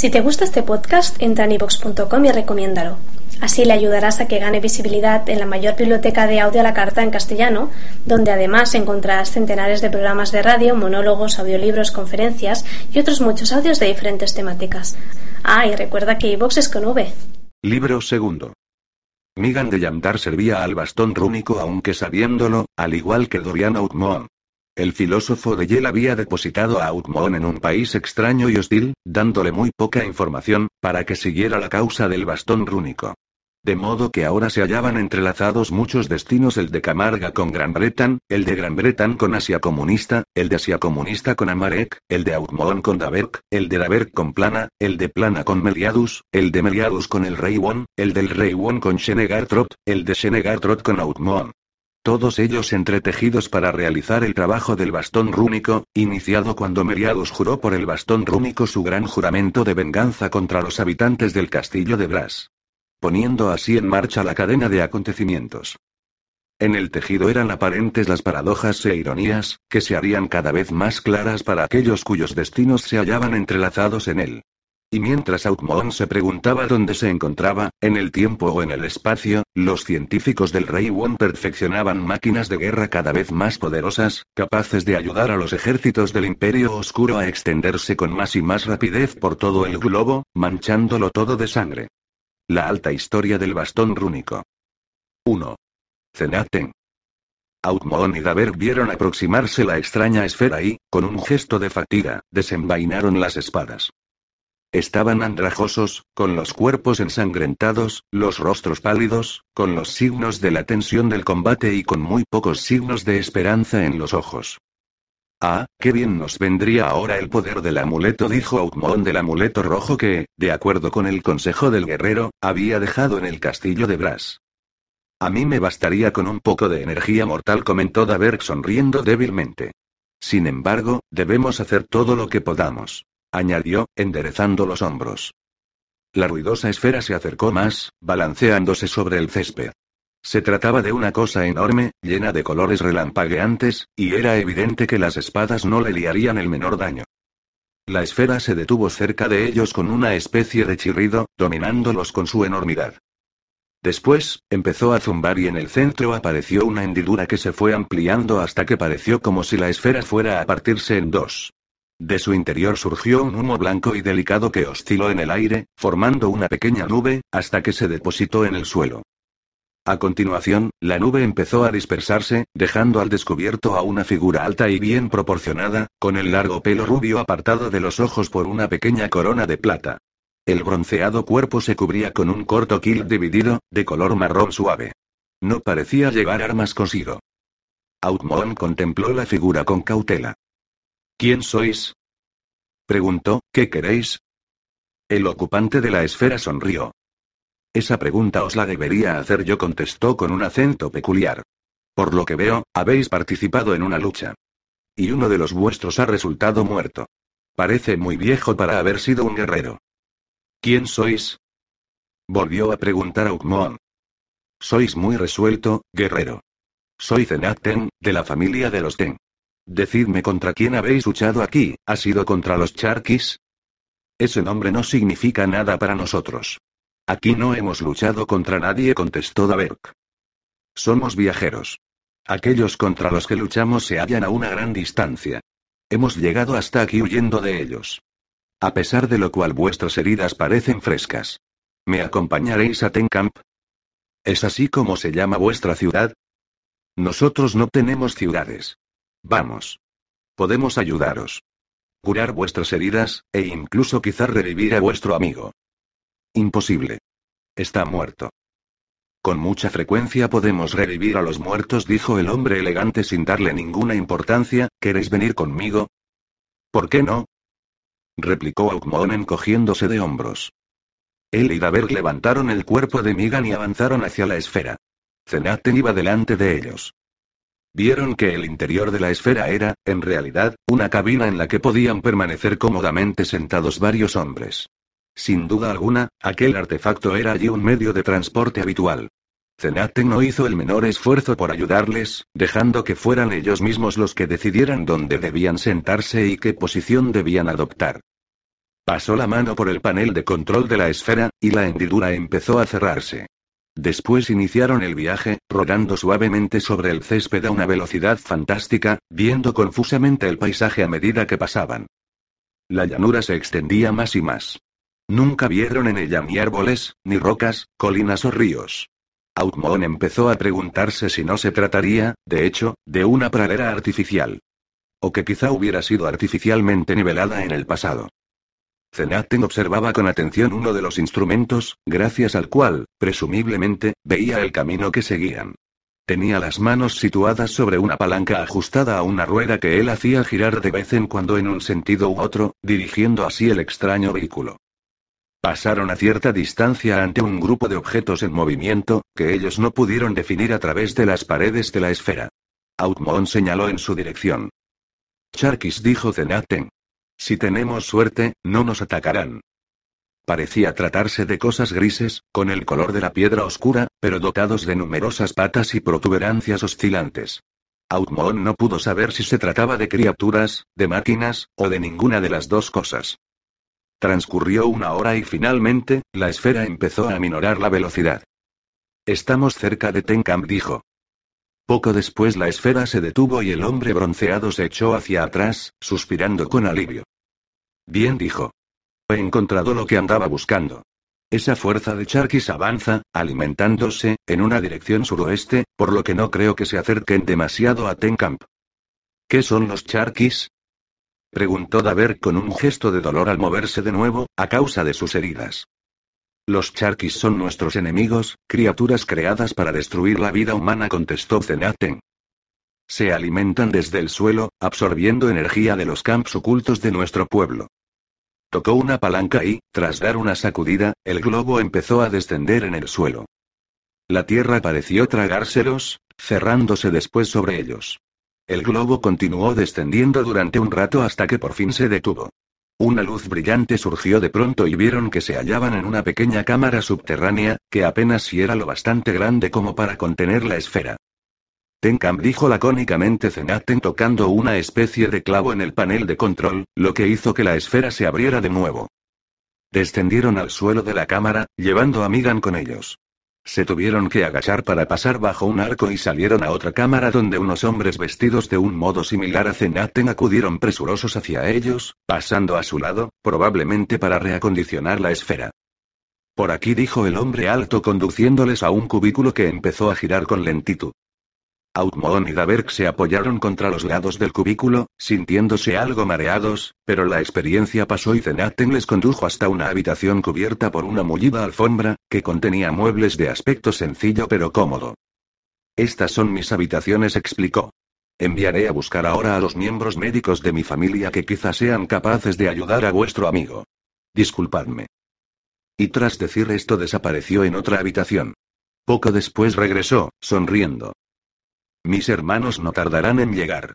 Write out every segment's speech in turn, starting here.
Si te gusta este podcast, entra en ivox.com y recomiéndalo. Así le ayudarás a que gane visibilidad en la mayor biblioteca de audio a la carta en castellano, donde además encontrarás centenares de programas de radio, monólogos, audiolibros, conferencias y otros muchos audios de diferentes temáticas. Ah, y recuerda que iVox es con V. Libro segundo. Migan de Yamdar servía al bastón rúnico aunque sabiéndolo, al igual que Dorian Outmoon. El filósofo de Yel había depositado a Outmoon en un país extraño y hostil, dándole muy poca información, para que siguiera la causa del bastón rúnico. De modo que ahora se hallaban entrelazados muchos destinos, el de Camarga con Gran Bretaña, el de Gran Bretaña con Asia Comunista, el de Asia Comunista con Amarek, el de Outmoon con Daberk, el de Daberk con Plana, el de Plana con Meliadus, el de Meliadus con el Rey Won, el del Rey Won con Shenegartrot, el de Shenegartrot con Outmoon. Todos ellos entretejidos para realizar el trabajo del bastón rúnico, iniciado cuando Meliadus juró por el bastón rúnico su gran juramento de venganza contra los habitantes del castillo de Blas poniendo así en marcha la cadena de acontecimientos. En el tejido eran aparentes las paradojas e ironías, que se harían cada vez más claras para aquellos cuyos destinos se hallaban entrelazados en él. Y mientras Outmoon se preguntaba dónde se encontraba, en el tiempo o en el espacio, los científicos del Rey Won perfeccionaban máquinas de guerra cada vez más poderosas, capaces de ayudar a los ejércitos del Imperio Oscuro a extenderse con más y más rapidez por todo el globo, manchándolo todo de sangre. La alta historia del bastón rúnico. 1. Zenaten. Outmoon y Daber vieron aproximarse la extraña esfera y, con un gesto de fatiga, desenvainaron las espadas. Estaban andrajosos, con los cuerpos ensangrentados, los rostros pálidos, con los signos de la tensión del combate y con muy pocos signos de esperanza en los ojos. Ah, qué bien nos vendría ahora el poder del amuleto, dijo Outmon del amuleto rojo que, de acuerdo con el consejo del guerrero, había dejado en el castillo de Brass. A mí me bastaría con un poco de energía mortal, comentó Daberg sonriendo débilmente. Sin embargo, debemos hacer todo lo que podamos. Añadió, enderezando los hombros. La ruidosa esfera se acercó más, balanceándose sobre el césped. Se trataba de una cosa enorme, llena de colores relampagueantes, y era evidente que las espadas no le liarían el menor daño. La esfera se detuvo cerca de ellos con una especie de chirrido, dominándolos con su enormidad. Después, empezó a zumbar y en el centro apareció una hendidura que se fue ampliando hasta que pareció como si la esfera fuera a partirse en dos. De su interior surgió un humo blanco y delicado que osciló en el aire, formando una pequeña nube, hasta que se depositó en el suelo. A continuación, la nube empezó a dispersarse, dejando al descubierto a una figura alta y bien proporcionada, con el largo pelo rubio apartado de los ojos por una pequeña corona de plata. El bronceado cuerpo se cubría con un corto kilt dividido, de color marrón suave. No parecía llevar armas consigo. Outmon contempló la figura con cautela. ¿Quién sois? Preguntó, ¿qué queréis? El ocupante de la esfera sonrió. Esa pregunta os la debería hacer yo, contestó con un acento peculiar. Por lo que veo, habéis participado en una lucha. Y uno de los vuestros ha resultado muerto. Parece muy viejo para haber sido un guerrero. ¿Quién sois? Volvió a preguntar a. Sois muy resuelto, guerrero. Soy Zenaten, de la familia de los Ten. Decidme contra quién habéis luchado aquí, ¿ha sido contra los Charkis? Ese nombre no significa nada para nosotros. Aquí no hemos luchado contra nadie, contestó Daberk. Somos viajeros. Aquellos contra los que luchamos se hallan a una gran distancia. Hemos llegado hasta aquí huyendo de ellos. A pesar de lo cual vuestras heridas parecen frescas. ¿Me acompañaréis a Tenkamp? ¿Es así como se llama vuestra ciudad? Nosotros no tenemos ciudades. Vamos. Podemos ayudaros. Curar vuestras heridas, e incluso quizá revivir a vuestro amigo. Imposible. Está muerto. Con mucha frecuencia podemos revivir a los muertos, dijo el hombre elegante sin darle ninguna importancia. ¿Queréis venir conmigo? ¿Por qué no? replicó Aukmon encogiéndose de hombros. Él y Daber levantaron el cuerpo de Migan y avanzaron hacia la esfera. Zenaten iba delante de ellos. Vieron que el interior de la esfera era, en realidad, una cabina en la que podían permanecer cómodamente sentados varios hombres. Sin duda alguna, aquel artefacto era allí un medio de transporte habitual. Zenaten no hizo el menor esfuerzo por ayudarles, dejando que fueran ellos mismos los que decidieran dónde debían sentarse y qué posición debían adoptar. Pasó la mano por el panel de control de la esfera, y la hendidura empezó a cerrarse. Después iniciaron el viaje, rodando suavemente sobre el césped a una velocidad fantástica, viendo confusamente el paisaje a medida que pasaban. La llanura se extendía más y más. Nunca vieron en ella ni árboles, ni rocas, colinas o ríos. Outmon empezó a preguntarse si no se trataría, de hecho, de una pradera artificial. O que quizá hubiera sido artificialmente nivelada en el pasado. Zenaten observaba con atención uno de los instrumentos, gracias al cual, presumiblemente, veía el camino que seguían. Tenía las manos situadas sobre una palanca ajustada a una rueda que él hacía girar de vez en cuando en un sentido u otro, dirigiendo así el extraño vehículo. Pasaron a cierta distancia ante un grupo de objetos en movimiento, que ellos no pudieron definir a través de las paredes de la esfera. Outmon señaló en su dirección. Charkis dijo Zenaten. Si tenemos suerte, no nos atacarán. Parecía tratarse de cosas grises, con el color de la piedra oscura, pero dotados de numerosas patas y protuberancias oscilantes. Outmon no pudo saber si se trataba de criaturas, de máquinas, o de ninguna de las dos cosas. Transcurrió una hora y finalmente, la esfera empezó a aminorar la velocidad. Estamos cerca de Tencamp, dijo. Poco después la esfera se detuvo y el hombre bronceado se echó hacia atrás, suspirando con alivio. Bien dijo. He encontrado lo que andaba buscando. Esa fuerza de Charkis avanza, alimentándose, en una dirección suroeste, por lo que no creo que se acerquen demasiado a Tencamp. ¿Qué son los Charkis? Preguntó Daver con un gesto de dolor al moverse de nuevo, a causa de sus heridas. Los charquis son nuestros enemigos, criaturas creadas para destruir la vida humana, contestó Zenaten. Se alimentan desde el suelo, absorbiendo energía de los campos ocultos de nuestro pueblo. Tocó una palanca y, tras dar una sacudida, el globo empezó a descender en el suelo. La tierra pareció tragárselos, cerrándose después sobre ellos. El globo continuó descendiendo durante un rato hasta que por fin se detuvo. Una luz brillante surgió de pronto y vieron que se hallaban en una pequeña cámara subterránea, que apenas si era lo bastante grande como para contener la esfera. Tenkam dijo lacónicamente Zenaten tocando una especie de clavo en el panel de control, lo que hizo que la esfera se abriera de nuevo. Descendieron al suelo de la cámara, llevando a Migan con ellos. Se tuvieron que agachar para pasar bajo un arco y salieron a otra cámara donde unos hombres vestidos de un modo similar a Zenaten acudieron presurosos hacia ellos, pasando a su lado, probablemente para reacondicionar la esfera. Por aquí dijo el hombre alto conduciéndoles a un cubículo que empezó a girar con lentitud. Outmon y Daberg se apoyaron contra los lados del cubículo, sintiéndose algo mareados, pero la experiencia pasó y Zenaten les condujo hasta una habitación cubierta por una mullida alfombra, que contenía muebles de aspecto sencillo pero cómodo. Estas son mis habitaciones, explicó. Enviaré a buscar ahora a los miembros médicos de mi familia que quizás sean capaces de ayudar a vuestro amigo. Disculpadme. Y tras decir esto desapareció en otra habitación. Poco después regresó, sonriendo. Mis hermanos no tardarán en llegar.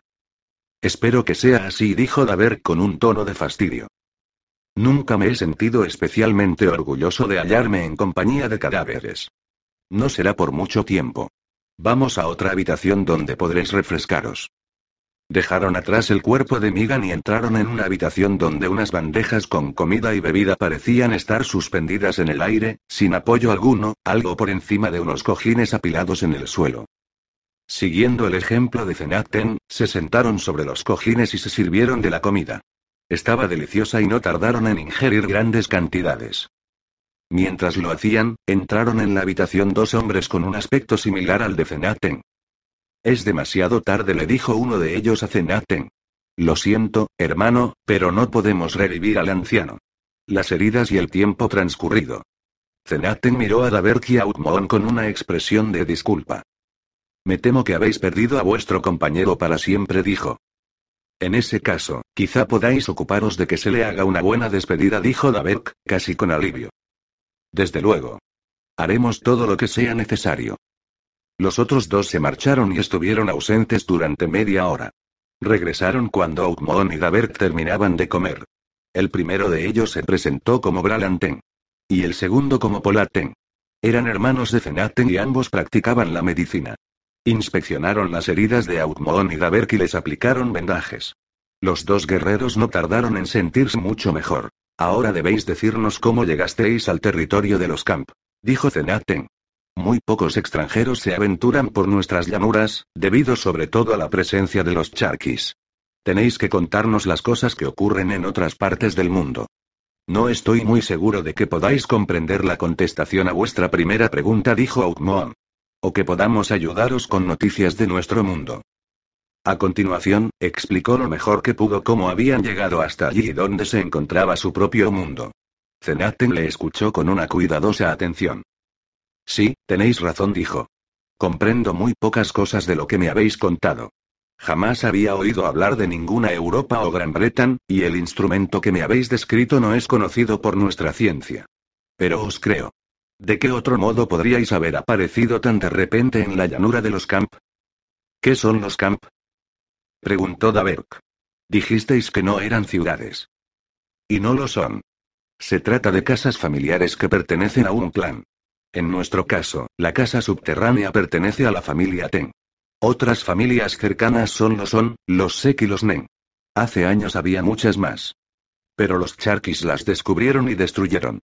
Espero que sea así, dijo Daver con un tono de fastidio. Nunca me he sentido especialmente orgulloso de hallarme en compañía de cadáveres. No será por mucho tiempo. Vamos a otra habitación donde podréis refrescaros. Dejaron atrás el cuerpo de Migan y entraron en una habitación donde unas bandejas con comida y bebida parecían estar suspendidas en el aire, sin apoyo alguno, algo por encima de unos cojines apilados en el suelo. Siguiendo el ejemplo de Zenaten, se sentaron sobre los cojines y se sirvieron de la comida. Estaba deliciosa y no tardaron en ingerir grandes cantidades. Mientras lo hacían, entraron en la habitación dos hombres con un aspecto similar al de Zenaten. Es demasiado tarde, le dijo uno de ellos a Zenaten. Lo siento, hermano, pero no podemos revivir al anciano. Las heridas y el tiempo transcurrido. Zenaten miró a Daverki Outmon con una expresión de disculpa. Me temo que habéis perdido a vuestro compañero para siempre, dijo. En ese caso, quizá podáis ocuparos de que se le haga una buena despedida, dijo Davek, casi con alivio. Desde luego. Haremos todo lo que sea necesario. Los otros dos se marcharon y estuvieron ausentes durante media hora. Regresaron cuando Outmon y Davert terminaban de comer. El primero de ellos se presentó como Bralanten. Y el segundo como Polaten. Eran hermanos de Zenaten y ambos practicaban la medicina. Inspeccionaron las heridas de Outmon y Daberk y les aplicaron vendajes. Los dos guerreros no tardaron en sentirse mucho mejor. Ahora debéis decirnos cómo llegasteis al territorio de los Camp, dijo Zenaten. Muy pocos extranjeros se aventuran por nuestras llanuras, debido sobre todo a la presencia de los charquis. Tenéis que contarnos las cosas que ocurren en otras partes del mundo. No estoy muy seguro de que podáis comprender la contestación a vuestra primera pregunta, dijo Outmoon. O que podamos ayudaros con noticias de nuestro mundo. A continuación, explicó lo mejor que pudo cómo habían llegado hasta allí y dónde se encontraba su propio mundo. Zenaten le escuchó con una cuidadosa atención. Sí, tenéis razón, dijo. Comprendo muy pocas cosas de lo que me habéis contado. Jamás había oído hablar de ninguna Europa o Gran Bretaña, y el instrumento que me habéis descrito no es conocido por nuestra ciencia. Pero os creo. ¿De qué otro modo podríais haber aparecido tan de repente en la llanura de los Camp? ¿Qué son los Camp? Preguntó Daberk. Dijisteis que no eran ciudades. Y no lo son. Se trata de casas familiares que pertenecen a un clan. En nuestro caso, la casa subterránea pertenece a la familia Ten. Otras familias cercanas son los Son, los Sek y los Nen. Hace años había muchas más. Pero los Charquis las descubrieron y destruyeron.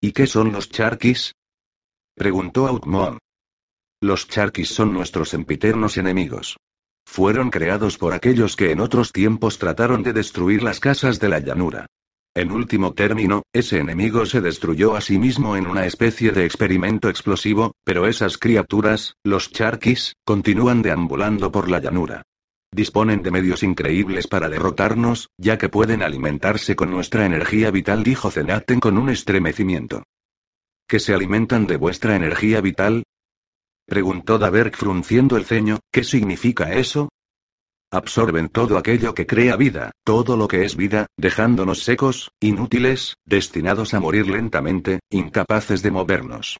¿Y qué son los Charquis? Preguntó Outmoon. Los Charquis son nuestros empiternos enemigos. Fueron creados por aquellos que en otros tiempos trataron de destruir las casas de la llanura. En último término, ese enemigo se destruyó a sí mismo en una especie de experimento explosivo, pero esas criaturas, los charquis, continúan deambulando por la llanura. Disponen de medios increíbles para derrotarnos, ya que pueden alimentarse con nuestra energía vital, dijo Zenaten con un estremecimiento. ¿Que se alimentan de vuestra energía vital? Preguntó Daberg frunciendo el ceño, ¿qué significa eso? Absorben todo aquello que crea vida, todo lo que es vida, dejándonos secos, inútiles, destinados a morir lentamente, incapaces de movernos.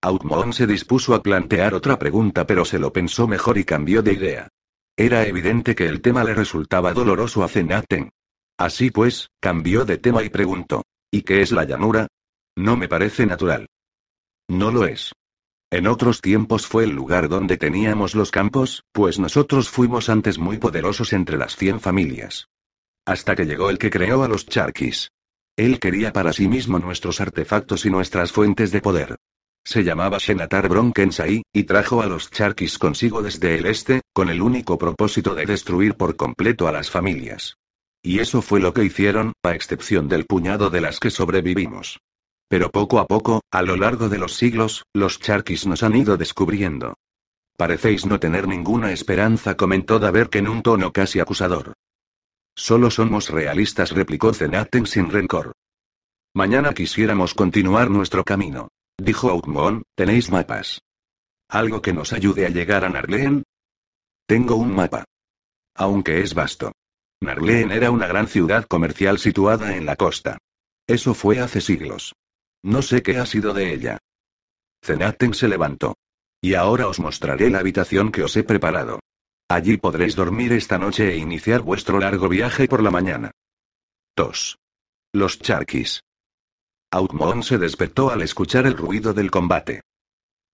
Outmoon se dispuso a plantear otra pregunta pero se lo pensó mejor y cambió de idea. Era evidente que el tema le resultaba doloroso a Zenaten. Así pues, cambió de tema y preguntó. ¿Y qué es la llanura? No me parece natural. No lo es. En otros tiempos fue el lugar donde teníamos los campos, pues nosotros fuimos antes muy poderosos entre las cien familias. Hasta que llegó el que creó a los charquis. Él quería para sí mismo nuestros artefactos y nuestras fuentes de poder. Se llamaba Shenatar Bronkensai, y trajo a los charquis consigo desde el este, con el único propósito de destruir por completo a las familias. Y eso fue lo que hicieron, a excepción del puñado de las que sobrevivimos. Pero poco a poco, a lo largo de los siglos, los charquis nos han ido descubriendo. Parecéis no tener ninguna esperanza, comentó Daberk en un tono casi acusador. Solo somos realistas, replicó Zenaten sin rencor. Mañana quisiéramos continuar nuestro camino. Dijo Outmon, ¿tenéis mapas? ¿Algo que nos ayude a llegar a Narleen? Tengo un mapa. Aunque es vasto. Narleen era una gran ciudad comercial situada en la costa. Eso fue hace siglos. No sé qué ha sido de ella. Zenaten se levantó. Y ahora os mostraré la habitación que os he preparado. Allí podréis dormir esta noche e iniciar vuestro largo viaje por la mañana. 2. Los charquis. Outmon se despertó al escuchar el ruido del combate.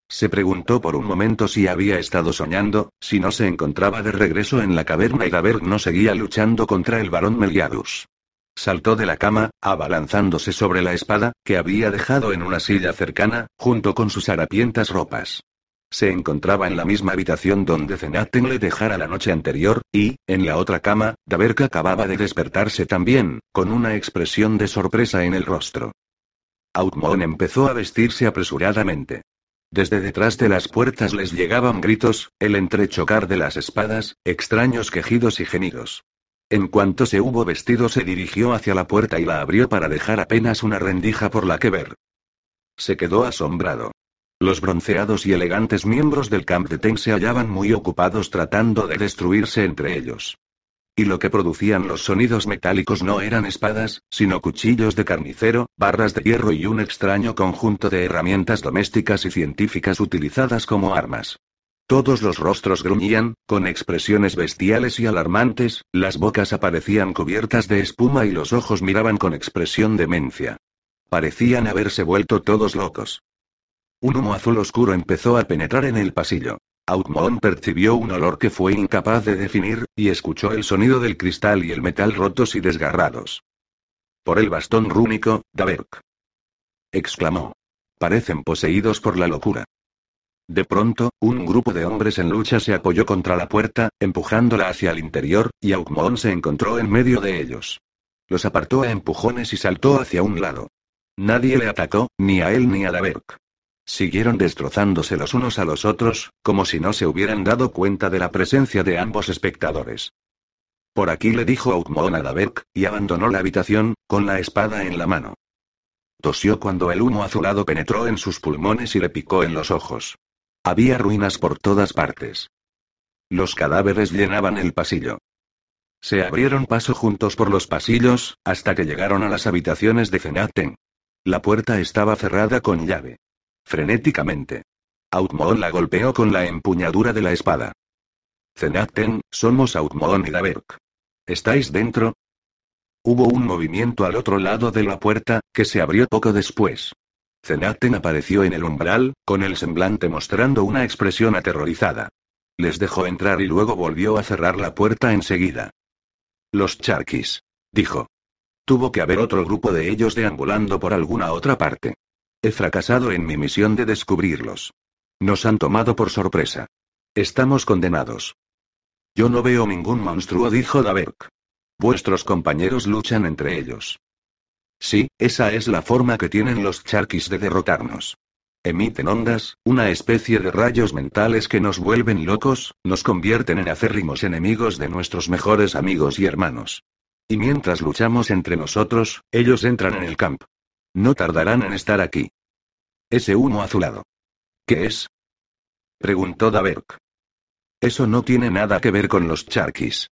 Se preguntó por un momento si había estado soñando, si no se encontraba de regreso en la caverna y Gaber no seguía luchando contra el barón Meliadus. Saltó de la cama, abalanzándose sobre la espada, que había dejado en una silla cercana, junto con sus harapientas ropas. Se encontraba en la misma habitación donde Zenaten le dejara la noche anterior, y, en la otra cama, Daberk acababa de despertarse también, con una expresión de sorpresa en el rostro. Outmon empezó a vestirse apresuradamente. Desde detrás de las puertas les llegaban gritos, el entrechocar de las espadas, extraños quejidos y gemidos. En cuanto se hubo vestido se dirigió hacia la puerta y la abrió para dejar apenas una rendija por la que ver. Se quedó asombrado. Los bronceados y elegantes miembros del Camp de Ten se hallaban muy ocupados tratando de destruirse entre ellos. Y lo que producían los sonidos metálicos no eran espadas, sino cuchillos de carnicero, barras de hierro y un extraño conjunto de herramientas domésticas y científicas utilizadas como armas. Todos los rostros gruñían, con expresiones bestiales y alarmantes, las bocas aparecían cubiertas de espuma y los ojos miraban con expresión demencia. Parecían haberse vuelto todos locos. Un humo azul oscuro empezó a penetrar en el pasillo. Outmon percibió un olor que fue incapaz de definir, y escuchó el sonido del cristal y el metal rotos y desgarrados. Por el bastón rúnico, Daberk. Exclamó. Parecen poseídos por la locura. De pronto, un grupo de hombres en lucha se apoyó contra la puerta, empujándola hacia el interior, y Aukmoon se encontró en medio de ellos. Los apartó a empujones y saltó hacia un lado. Nadie le atacó, ni a él ni a Daberk. Siguieron destrozándose los unos a los otros, como si no se hubieran dado cuenta de la presencia de ambos espectadores. Por aquí le dijo Aukmoon a Daberk, y abandonó la habitación, con la espada en la mano. Tosió cuando el humo azulado penetró en sus pulmones y le picó en los ojos. Había ruinas por todas partes. Los cadáveres llenaban el pasillo. Se abrieron paso juntos por los pasillos, hasta que llegaron a las habitaciones de Zenaten. La puerta estaba cerrada con llave. Frenéticamente. Outmoon la golpeó con la empuñadura de la espada. Zenaten, somos Outmoon y Daberk. ¿Estáis dentro? Hubo un movimiento al otro lado de la puerta, que se abrió poco después. Zenaten apareció en el umbral, con el semblante mostrando una expresión aterrorizada. Les dejó entrar y luego volvió a cerrar la puerta enseguida. Los charquis. Dijo. Tuvo que haber otro grupo de ellos deambulando por alguna otra parte. He fracasado en mi misión de descubrirlos. Nos han tomado por sorpresa. Estamos condenados. Yo no veo ningún monstruo, dijo Daberk. Vuestros compañeros luchan entre ellos. Sí, esa es la forma que tienen los charquis de derrotarnos. Emiten ondas, una especie de rayos mentales que nos vuelven locos, nos convierten en acérrimos enemigos de nuestros mejores amigos y hermanos. Y mientras luchamos entre nosotros, ellos entran en el camp. No tardarán en estar aquí. Ese humo azulado. ¿Qué es? preguntó Daberk. Eso no tiene nada que ver con los charquis.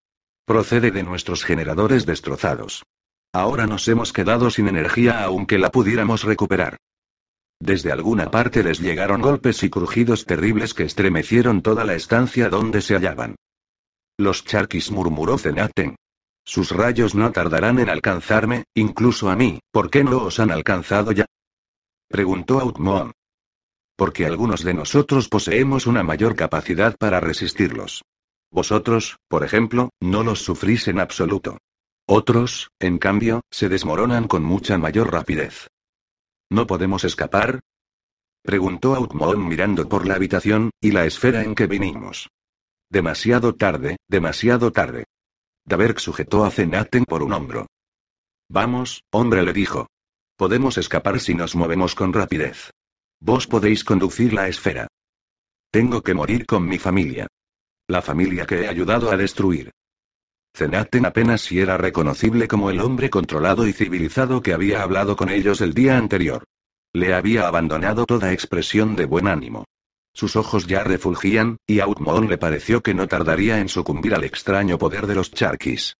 Procede de nuestros generadores destrozados. Ahora nos hemos quedado sin energía aunque la pudiéramos recuperar. Desde alguna parte les llegaron golpes y crujidos terribles que estremecieron toda la estancia donde se hallaban. Los charquis murmuró Zenaten. Sus rayos no tardarán en alcanzarme, incluso a mí, ¿por qué no os han alcanzado ya? Preguntó Outmoon. Porque algunos de nosotros poseemos una mayor capacidad para resistirlos. Vosotros, por ejemplo, no los sufrís en absoluto. Otros, en cambio, se desmoronan con mucha mayor rapidez. ¿No podemos escapar? Preguntó Outmoon mirando por la habitación, y la esfera en que vinimos. Demasiado tarde, demasiado tarde. Daberk sujetó a Zenaten por un hombro. Vamos, hombre, le dijo. Podemos escapar si nos movemos con rapidez. Vos podéis conducir la esfera. Tengo que morir con mi familia. La familia que he ayudado a destruir. Zenaten apenas si era reconocible como el hombre controlado y civilizado que había hablado con ellos el día anterior. Le había abandonado toda expresión de buen ánimo. Sus ojos ya refulgían, y a Outmoon le pareció que no tardaría en sucumbir al extraño poder de los charquis.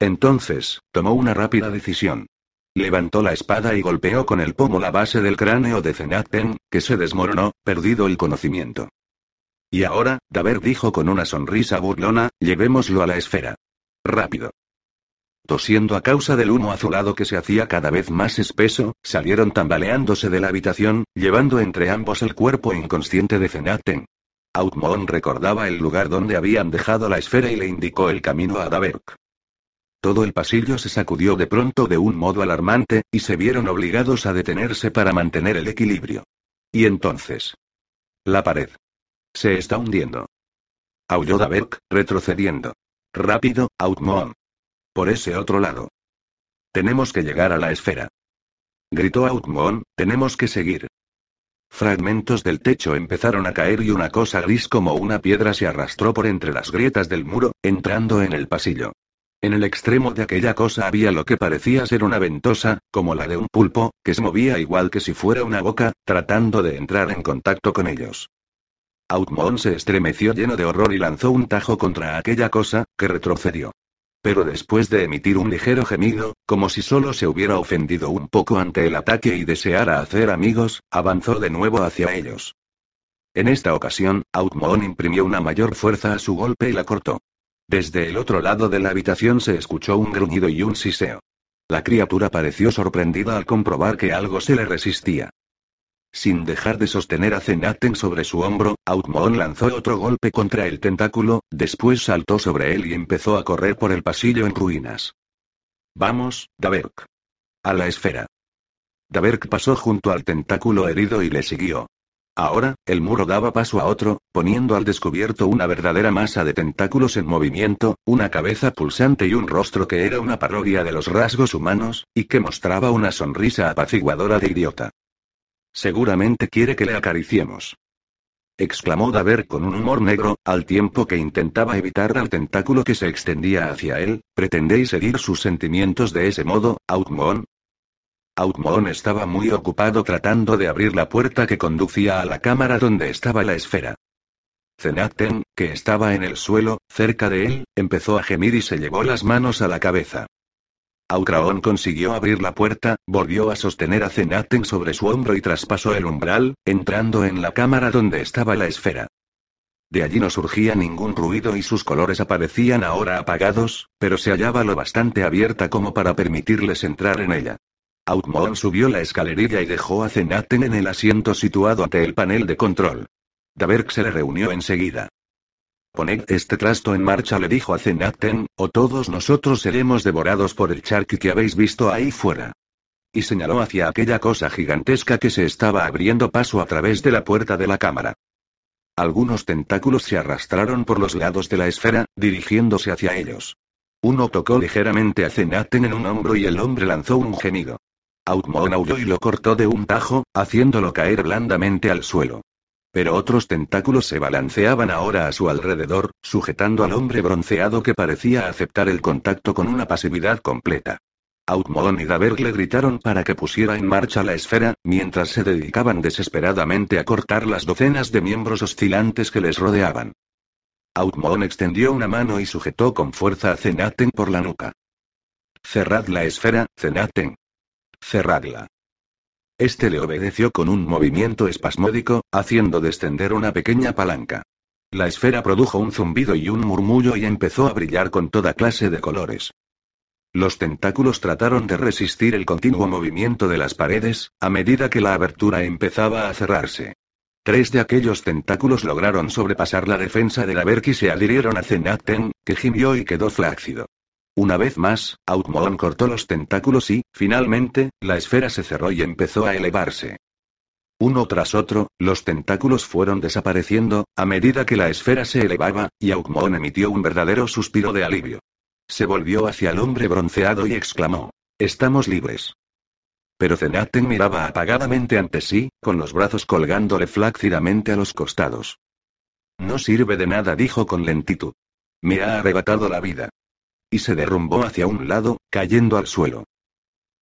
Entonces, tomó una rápida decisión. Levantó la espada y golpeó con el pomo la base del cráneo de Zenaten, que se desmoronó, perdido el conocimiento. Y ahora, Daber dijo con una sonrisa burlona, llevémoslo a la esfera. Rápido. Tosiendo a causa del humo azulado que se hacía cada vez más espeso, salieron tambaleándose de la habitación, llevando entre ambos el cuerpo inconsciente de Zenaten. Outmoon recordaba el lugar donde habían dejado la esfera y le indicó el camino a Daberk. Todo el pasillo se sacudió de pronto de un modo alarmante, y se vieron obligados a detenerse para mantener el equilibrio. Y entonces. La pared. Se está hundiendo. Aulló Daberk, retrocediendo. Rápido, Outmoon. Por ese otro lado. Tenemos que llegar a la esfera. Gritó Outmoon, tenemos que seguir. Fragmentos del techo empezaron a caer y una cosa gris como una piedra se arrastró por entre las grietas del muro, entrando en el pasillo. En el extremo de aquella cosa había lo que parecía ser una ventosa, como la de un pulpo, que se movía igual que si fuera una boca, tratando de entrar en contacto con ellos. Outmoon se estremeció lleno de horror y lanzó un tajo contra aquella cosa, que retrocedió. Pero después de emitir un ligero gemido, como si solo se hubiera ofendido un poco ante el ataque y deseara hacer amigos, avanzó de nuevo hacia ellos. En esta ocasión, Outmoon imprimió una mayor fuerza a su golpe y la cortó. Desde el otro lado de la habitación se escuchó un gruñido y un siseo. La criatura pareció sorprendida al comprobar que algo se le resistía. Sin dejar de sostener a Zenaten sobre su hombro, Outmoon lanzó otro golpe contra el tentáculo, después saltó sobre él y empezó a correr por el pasillo en ruinas. Vamos, Daberk. A la esfera. Daberk pasó junto al tentáculo herido y le siguió. Ahora, el muro daba paso a otro, poniendo al descubierto una verdadera masa de tentáculos en movimiento, una cabeza pulsante y un rostro que era una parodia de los rasgos humanos, y que mostraba una sonrisa apaciguadora de idiota. Seguramente quiere que le acariciemos. Exclamó Daber con un humor negro, al tiempo que intentaba evitar al tentáculo que se extendía hacia él. ¿Pretendéis seguir sus sentimientos de ese modo, Outmon? Outmon estaba muy ocupado tratando de abrir la puerta que conducía a la cámara donde estaba la esfera. Zenaten, que estaba en el suelo, cerca de él, empezó a gemir y se llevó las manos a la cabeza. Aucraón consiguió abrir la puerta, volvió a sostener a Zenaten sobre su hombro y traspasó el umbral, entrando en la cámara donde estaba la esfera. De allí no surgía ningún ruido y sus colores aparecían ahora apagados, pero se hallaba lo bastante abierta como para permitirles entrar en ella. Outmon subió la escalerilla y dejó a Zenaten en el asiento situado ante el panel de control. Daberk se le reunió enseguida. Poned este trasto en marcha, le dijo a Zenaten, o todos nosotros seremos devorados por el charqui que habéis visto ahí fuera. Y señaló hacia aquella cosa gigantesca que se estaba abriendo paso a través de la puerta de la cámara. Algunos tentáculos se arrastraron por los lados de la esfera, dirigiéndose hacia ellos. Uno tocó ligeramente a Zenaten en un hombro y el hombre lanzó un gemido. Outmon aulló y lo cortó de un tajo, haciéndolo caer blandamente al suelo. Pero otros tentáculos se balanceaban ahora a su alrededor, sujetando al hombre bronceado que parecía aceptar el contacto con una pasividad completa. Outmon y Daberg le gritaron para que pusiera en marcha la esfera, mientras se dedicaban desesperadamente a cortar las docenas de miembros oscilantes que les rodeaban. Outmon extendió una mano y sujetó con fuerza a Zenaten por la nuca. Cerrad la esfera, Zenaten. Cerradla. Este le obedeció con un movimiento espasmódico, haciendo descender una pequeña palanca. La esfera produjo un zumbido y un murmullo y empezó a brillar con toda clase de colores. Los tentáculos trataron de resistir el continuo movimiento de las paredes, a medida que la abertura empezaba a cerrarse. Tres de aquellos tentáculos lograron sobrepasar la defensa de la Berk y se adhirieron a Zenaten, que gimió y quedó flácido. Una vez más, Outmon cortó los tentáculos y, finalmente, la esfera se cerró y empezó a elevarse. Uno tras otro, los tentáculos fueron desapareciendo, a medida que la esfera se elevaba, y Outmon emitió un verdadero suspiro de alivio. Se volvió hacia el hombre bronceado y exclamó: Estamos libres. Pero Zenaten miraba apagadamente ante sí, con los brazos colgándole flácidamente a los costados. No sirve de nada, dijo con lentitud. Me ha arrebatado la vida. Y se derrumbó hacia un lado, cayendo al suelo.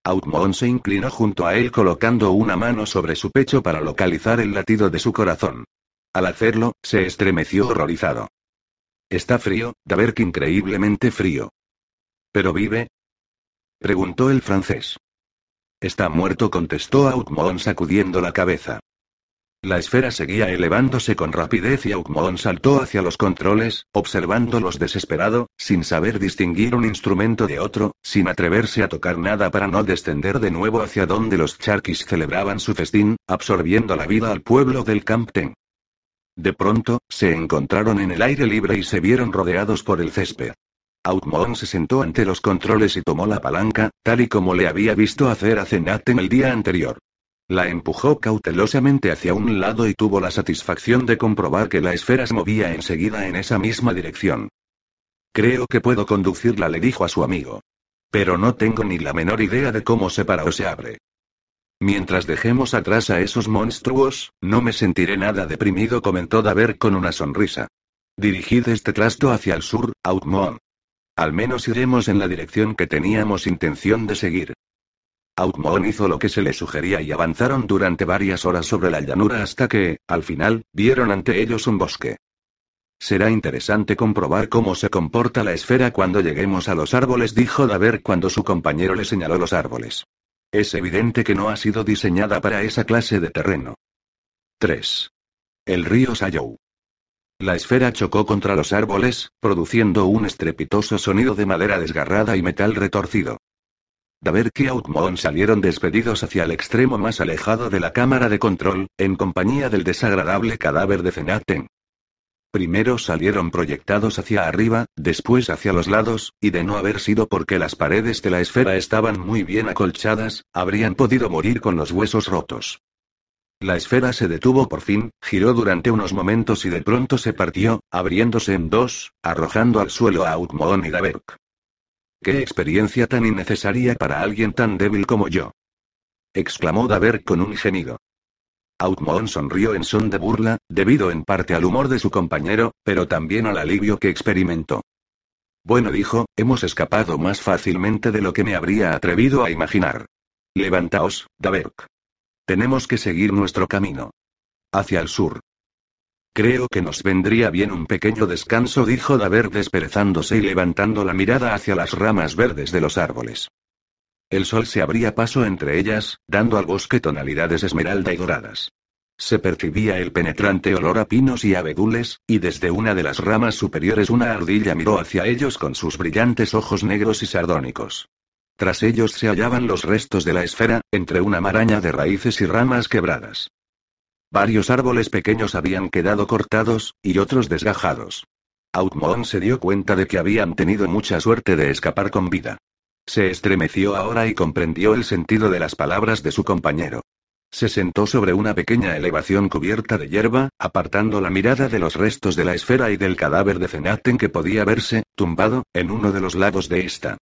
Outmon se inclinó junto a él colocando una mano sobre su pecho para localizar el latido de su corazón. Al hacerlo, se estremeció horrorizado. Está frío, Daberk increíblemente frío. ¿Pero vive? preguntó el francés. Está muerto, contestó Outmon sacudiendo la cabeza. La esfera seguía elevándose con rapidez y Aukmon saltó hacia los controles, observándolos desesperado, sin saber distinguir un instrumento de otro, sin atreverse a tocar nada para no descender de nuevo hacia donde los charquis celebraban su festín, absorbiendo la vida al pueblo del Campten. De pronto, se encontraron en el aire libre y se vieron rodeados por el césped. Outmon se sentó ante los controles y tomó la palanca, tal y como le había visto hacer a Zenaten el día anterior. La empujó cautelosamente hacia un lado y tuvo la satisfacción de comprobar que la esfera se movía enseguida en esa misma dirección. Creo que puedo conducirla, le dijo a su amigo. Pero no tengo ni la menor idea de cómo se para o se abre. Mientras dejemos atrás a esos monstruos, no me sentiré nada deprimido, comentó Daver con una sonrisa. Dirigid este trasto hacia el sur, Outmont. Al menos iremos en la dirección que teníamos intención de seguir. Outmon hizo lo que se le sugería y avanzaron durante varias horas sobre la llanura hasta que, al final, vieron ante ellos un bosque. Será interesante comprobar cómo se comporta la esfera cuando lleguemos a los árboles, dijo Daver cuando su compañero le señaló los árboles. Es evidente que no ha sido diseñada para esa clase de terreno. 3. El río Sayou. La esfera chocó contra los árboles, produciendo un estrepitoso sonido de madera desgarrada y metal retorcido. Daber y Outmon salieron despedidos hacia el extremo más alejado de la cámara de control, en compañía del desagradable cadáver de Zenaten. Primero salieron proyectados hacia arriba, después hacia los lados, y de no haber sido porque las paredes de la esfera estaban muy bien acolchadas, habrían podido morir con los huesos rotos. La esfera se detuvo por fin, giró durante unos momentos y de pronto se partió, abriéndose en dos, arrojando al suelo a Outmoon y Daberk. ¡Qué experiencia tan innecesaria para alguien tan débil como yo! exclamó Daberk con un gemido. Outmoon sonrió en son de burla, debido en parte al humor de su compañero, pero también al alivio que experimentó. Bueno, dijo, hemos escapado más fácilmente de lo que me habría atrevido a imaginar. Levantaos, Daberk. Tenemos que seguir nuestro camino. Hacia el sur. Creo que nos vendría bien un pequeño descanso, dijo Daberk desperezándose y levantando la mirada hacia las ramas verdes de los árboles. El sol se abría paso entre ellas, dando al bosque tonalidades esmeralda y doradas. Se percibía el penetrante olor a pinos y abedules, y desde una de las ramas superiores una ardilla miró hacia ellos con sus brillantes ojos negros y sardónicos. Tras ellos se hallaban los restos de la esfera, entre una maraña de raíces y ramas quebradas. Varios árboles pequeños habían quedado cortados, y otros desgajados. Outmon se dio cuenta de que habían tenido mucha suerte de escapar con vida. Se estremeció ahora y comprendió el sentido de las palabras de su compañero. Se sentó sobre una pequeña elevación cubierta de hierba, apartando la mirada de los restos de la esfera y del cadáver de Zenaten que podía verse, tumbado, en uno de los lados de esta.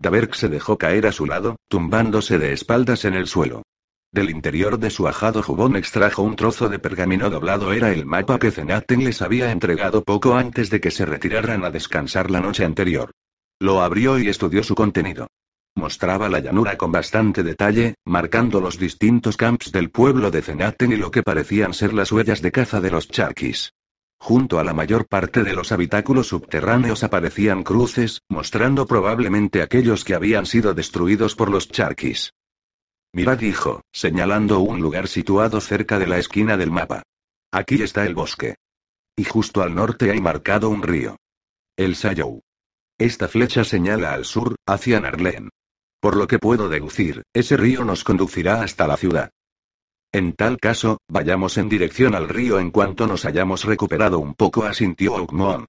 Daberk se dejó caer a su lado, tumbándose de espaldas en el suelo. Del interior de su ajado jubón extrajo un trozo de pergamino doblado. Era el mapa que Zenaten les había entregado poco antes de que se retiraran a descansar la noche anterior. Lo abrió y estudió su contenido. Mostraba la llanura con bastante detalle, marcando los distintos camps del pueblo de Zenaten y lo que parecían ser las huellas de caza de los charquis. Junto a la mayor parte de los habitáculos subterráneos aparecían cruces, mostrando probablemente aquellos que habían sido destruidos por los charquis. Mirad, dijo, señalando un lugar situado cerca de la esquina del mapa. Aquí está el bosque. Y justo al norte hay marcado un río. El Sayou. Esta flecha señala al sur, hacia Narlen. Por lo que puedo deducir, ese río nos conducirá hasta la ciudad. En tal caso, vayamos en dirección al río en cuanto nos hayamos recuperado un poco, asintió Oukmoon.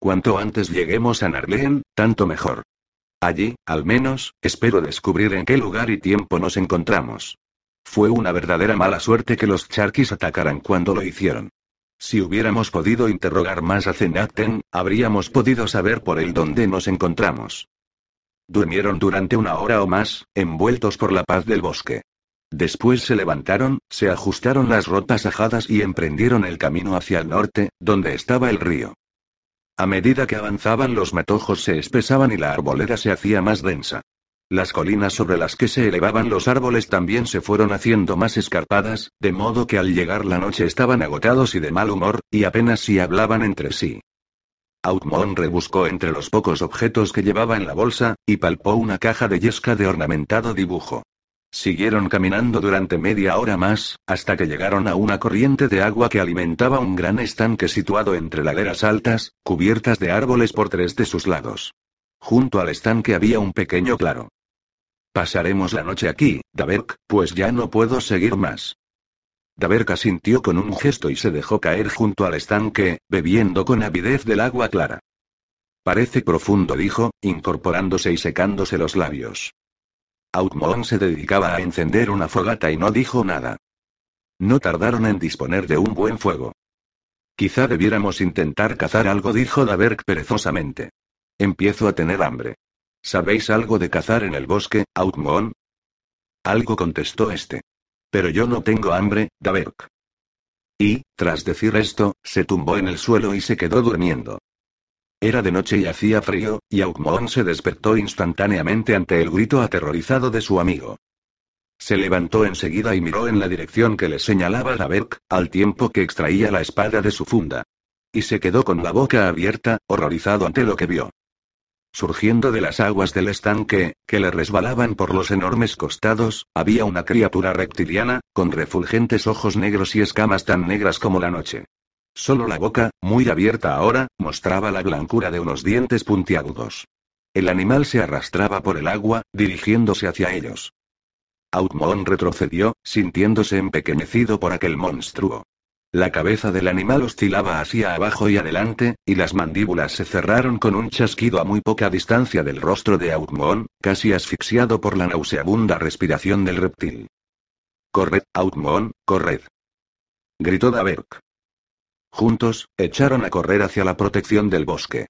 Cuanto antes lleguemos a Narlen, tanto mejor. Allí, al menos, espero descubrir en qué lugar y tiempo nos encontramos. Fue una verdadera mala suerte que los charquis atacaran cuando lo hicieron. Si hubiéramos podido interrogar más a Zenaten, habríamos podido saber por él dónde nos encontramos. Durmieron durante una hora o más, envueltos por la paz del bosque. Después se levantaron, se ajustaron las rotas ajadas y emprendieron el camino hacia el norte, donde estaba el río. A medida que avanzaban los matojos se espesaban y la arboleda se hacía más densa. Las colinas sobre las que se elevaban los árboles también se fueron haciendo más escarpadas, de modo que al llegar la noche estaban agotados y de mal humor, y apenas si hablaban entre sí. Outmon rebuscó entre los pocos objetos que llevaba en la bolsa, y palpó una caja de yesca de ornamentado dibujo. Siguieron caminando durante media hora más, hasta que llegaron a una corriente de agua que alimentaba un gran estanque situado entre laderas altas, cubiertas de árboles por tres de sus lados. Junto al estanque había un pequeño claro. Pasaremos la noche aquí, Daberk, pues ya no puedo seguir más. Daberk asintió con un gesto y se dejó caer junto al estanque, bebiendo con avidez del agua clara. Parece profundo, dijo, incorporándose y secándose los labios. Outmon se dedicaba a encender una fogata y no dijo nada. No tardaron en disponer de un buen fuego. Quizá debiéramos intentar cazar algo, dijo Daberk perezosamente. Empiezo a tener hambre. ¿Sabéis algo de cazar en el bosque, Outmon? Algo contestó este. Pero yo no tengo hambre, Daberk. Y, tras decir esto, se tumbó en el suelo y se quedó durmiendo. Era de noche y hacía frío, y Outmon se despertó instantáneamente ante el grito aterrorizado de su amigo. Se levantó enseguida y miró en la dirección que le señalaba Daberk, al tiempo que extraía la espada de su funda. Y se quedó con la boca abierta, horrorizado ante lo que vio. Surgiendo de las aguas del estanque, que le resbalaban por los enormes costados, había una criatura reptiliana, con refulgentes ojos negros y escamas tan negras como la noche. Solo la boca, muy abierta ahora, mostraba la blancura de unos dientes puntiagudos. El animal se arrastraba por el agua, dirigiéndose hacia ellos. Outmon retrocedió, sintiéndose empequeñecido por aquel monstruo. La cabeza del animal oscilaba hacia abajo y adelante, y las mandíbulas se cerraron con un chasquido a muy poca distancia del rostro de Outmon, casi asfixiado por la nauseabunda respiración del reptil. Corred, Outmon, corred. Gritó Daberk. Juntos, echaron a correr hacia la protección del bosque.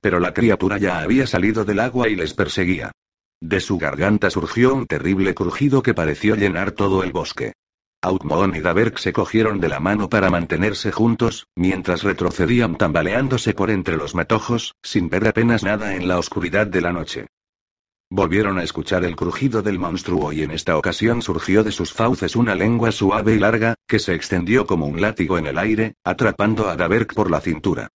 Pero la criatura ya había salido del agua y les perseguía. De su garganta surgió un terrible crujido que pareció llenar todo el bosque. Outmon y Daberk se cogieron de la mano para mantenerse juntos, mientras retrocedían tambaleándose por entre los matojos, sin ver apenas nada en la oscuridad de la noche. Volvieron a escuchar el crujido del monstruo y en esta ocasión surgió de sus fauces una lengua suave y larga, que se extendió como un látigo en el aire, atrapando a Daberk por la cintura.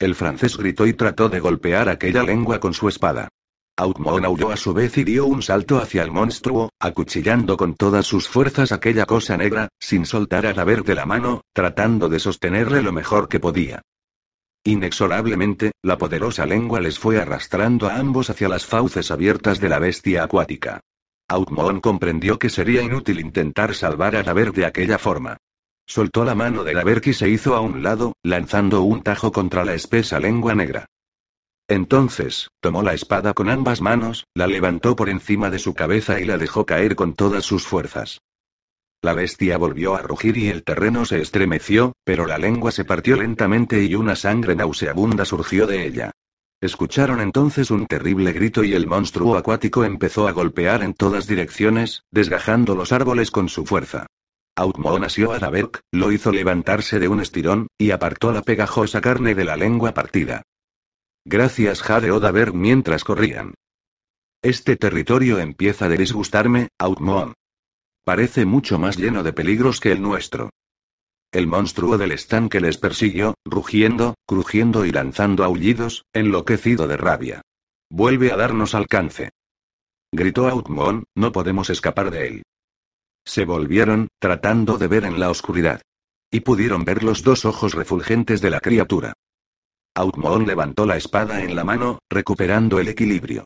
El francés gritó y trató de golpear aquella lengua con su espada. Outmon aulló a su vez y dio un salto hacia el monstruo, acuchillando con todas sus fuerzas aquella cosa negra, sin soltar a Daberk de la mano, tratando de sostenerle lo mejor que podía. Inexorablemente, la poderosa lengua les fue arrastrando a ambos hacia las fauces abiertas de la bestia acuática. Outmon comprendió que sería inútil intentar salvar a Daberk de aquella forma. Soltó la mano de Daberk y se hizo a un lado, lanzando un tajo contra la espesa lengua negra. Entonces, tomó la espada con ambas manos, la levantó por encima de su cabeza y la dejó caer con todas sus fuerzas. La bestia volvió a rugir y el terreno se estremeció, pero la lengua se partió lentamente y una sangre nauseabunda surgió de ella. Escucharon entonces un terrible grito y el monstruo acuático empezó a golpear en todas direcciones, desgajando los árboles con su fuerza. Outmon asió a Daberk, lo hizo levantarse de un estirón, y apartó la pegajosa carne de la lengua partida. Gracias jadeó Daberk mientras corrían. Este territorio empieza a disgustarme, Outmon. Parece mucho más lleno de peligros que el nuestro. El monstruo del estanque les persiguió, rugiendo, crujiendo y lanzando aullidos, enloquecido de rabia. Vuelve a darnos alcance. Gritó Outmon, no podemos escapar de él. Se volvieron, tratando de ver en la oscuridad. Y pudieron ver los dos ojos refulgentes de la criatura. Outmon levantó la espada en la mano, recuperando el equilibrio.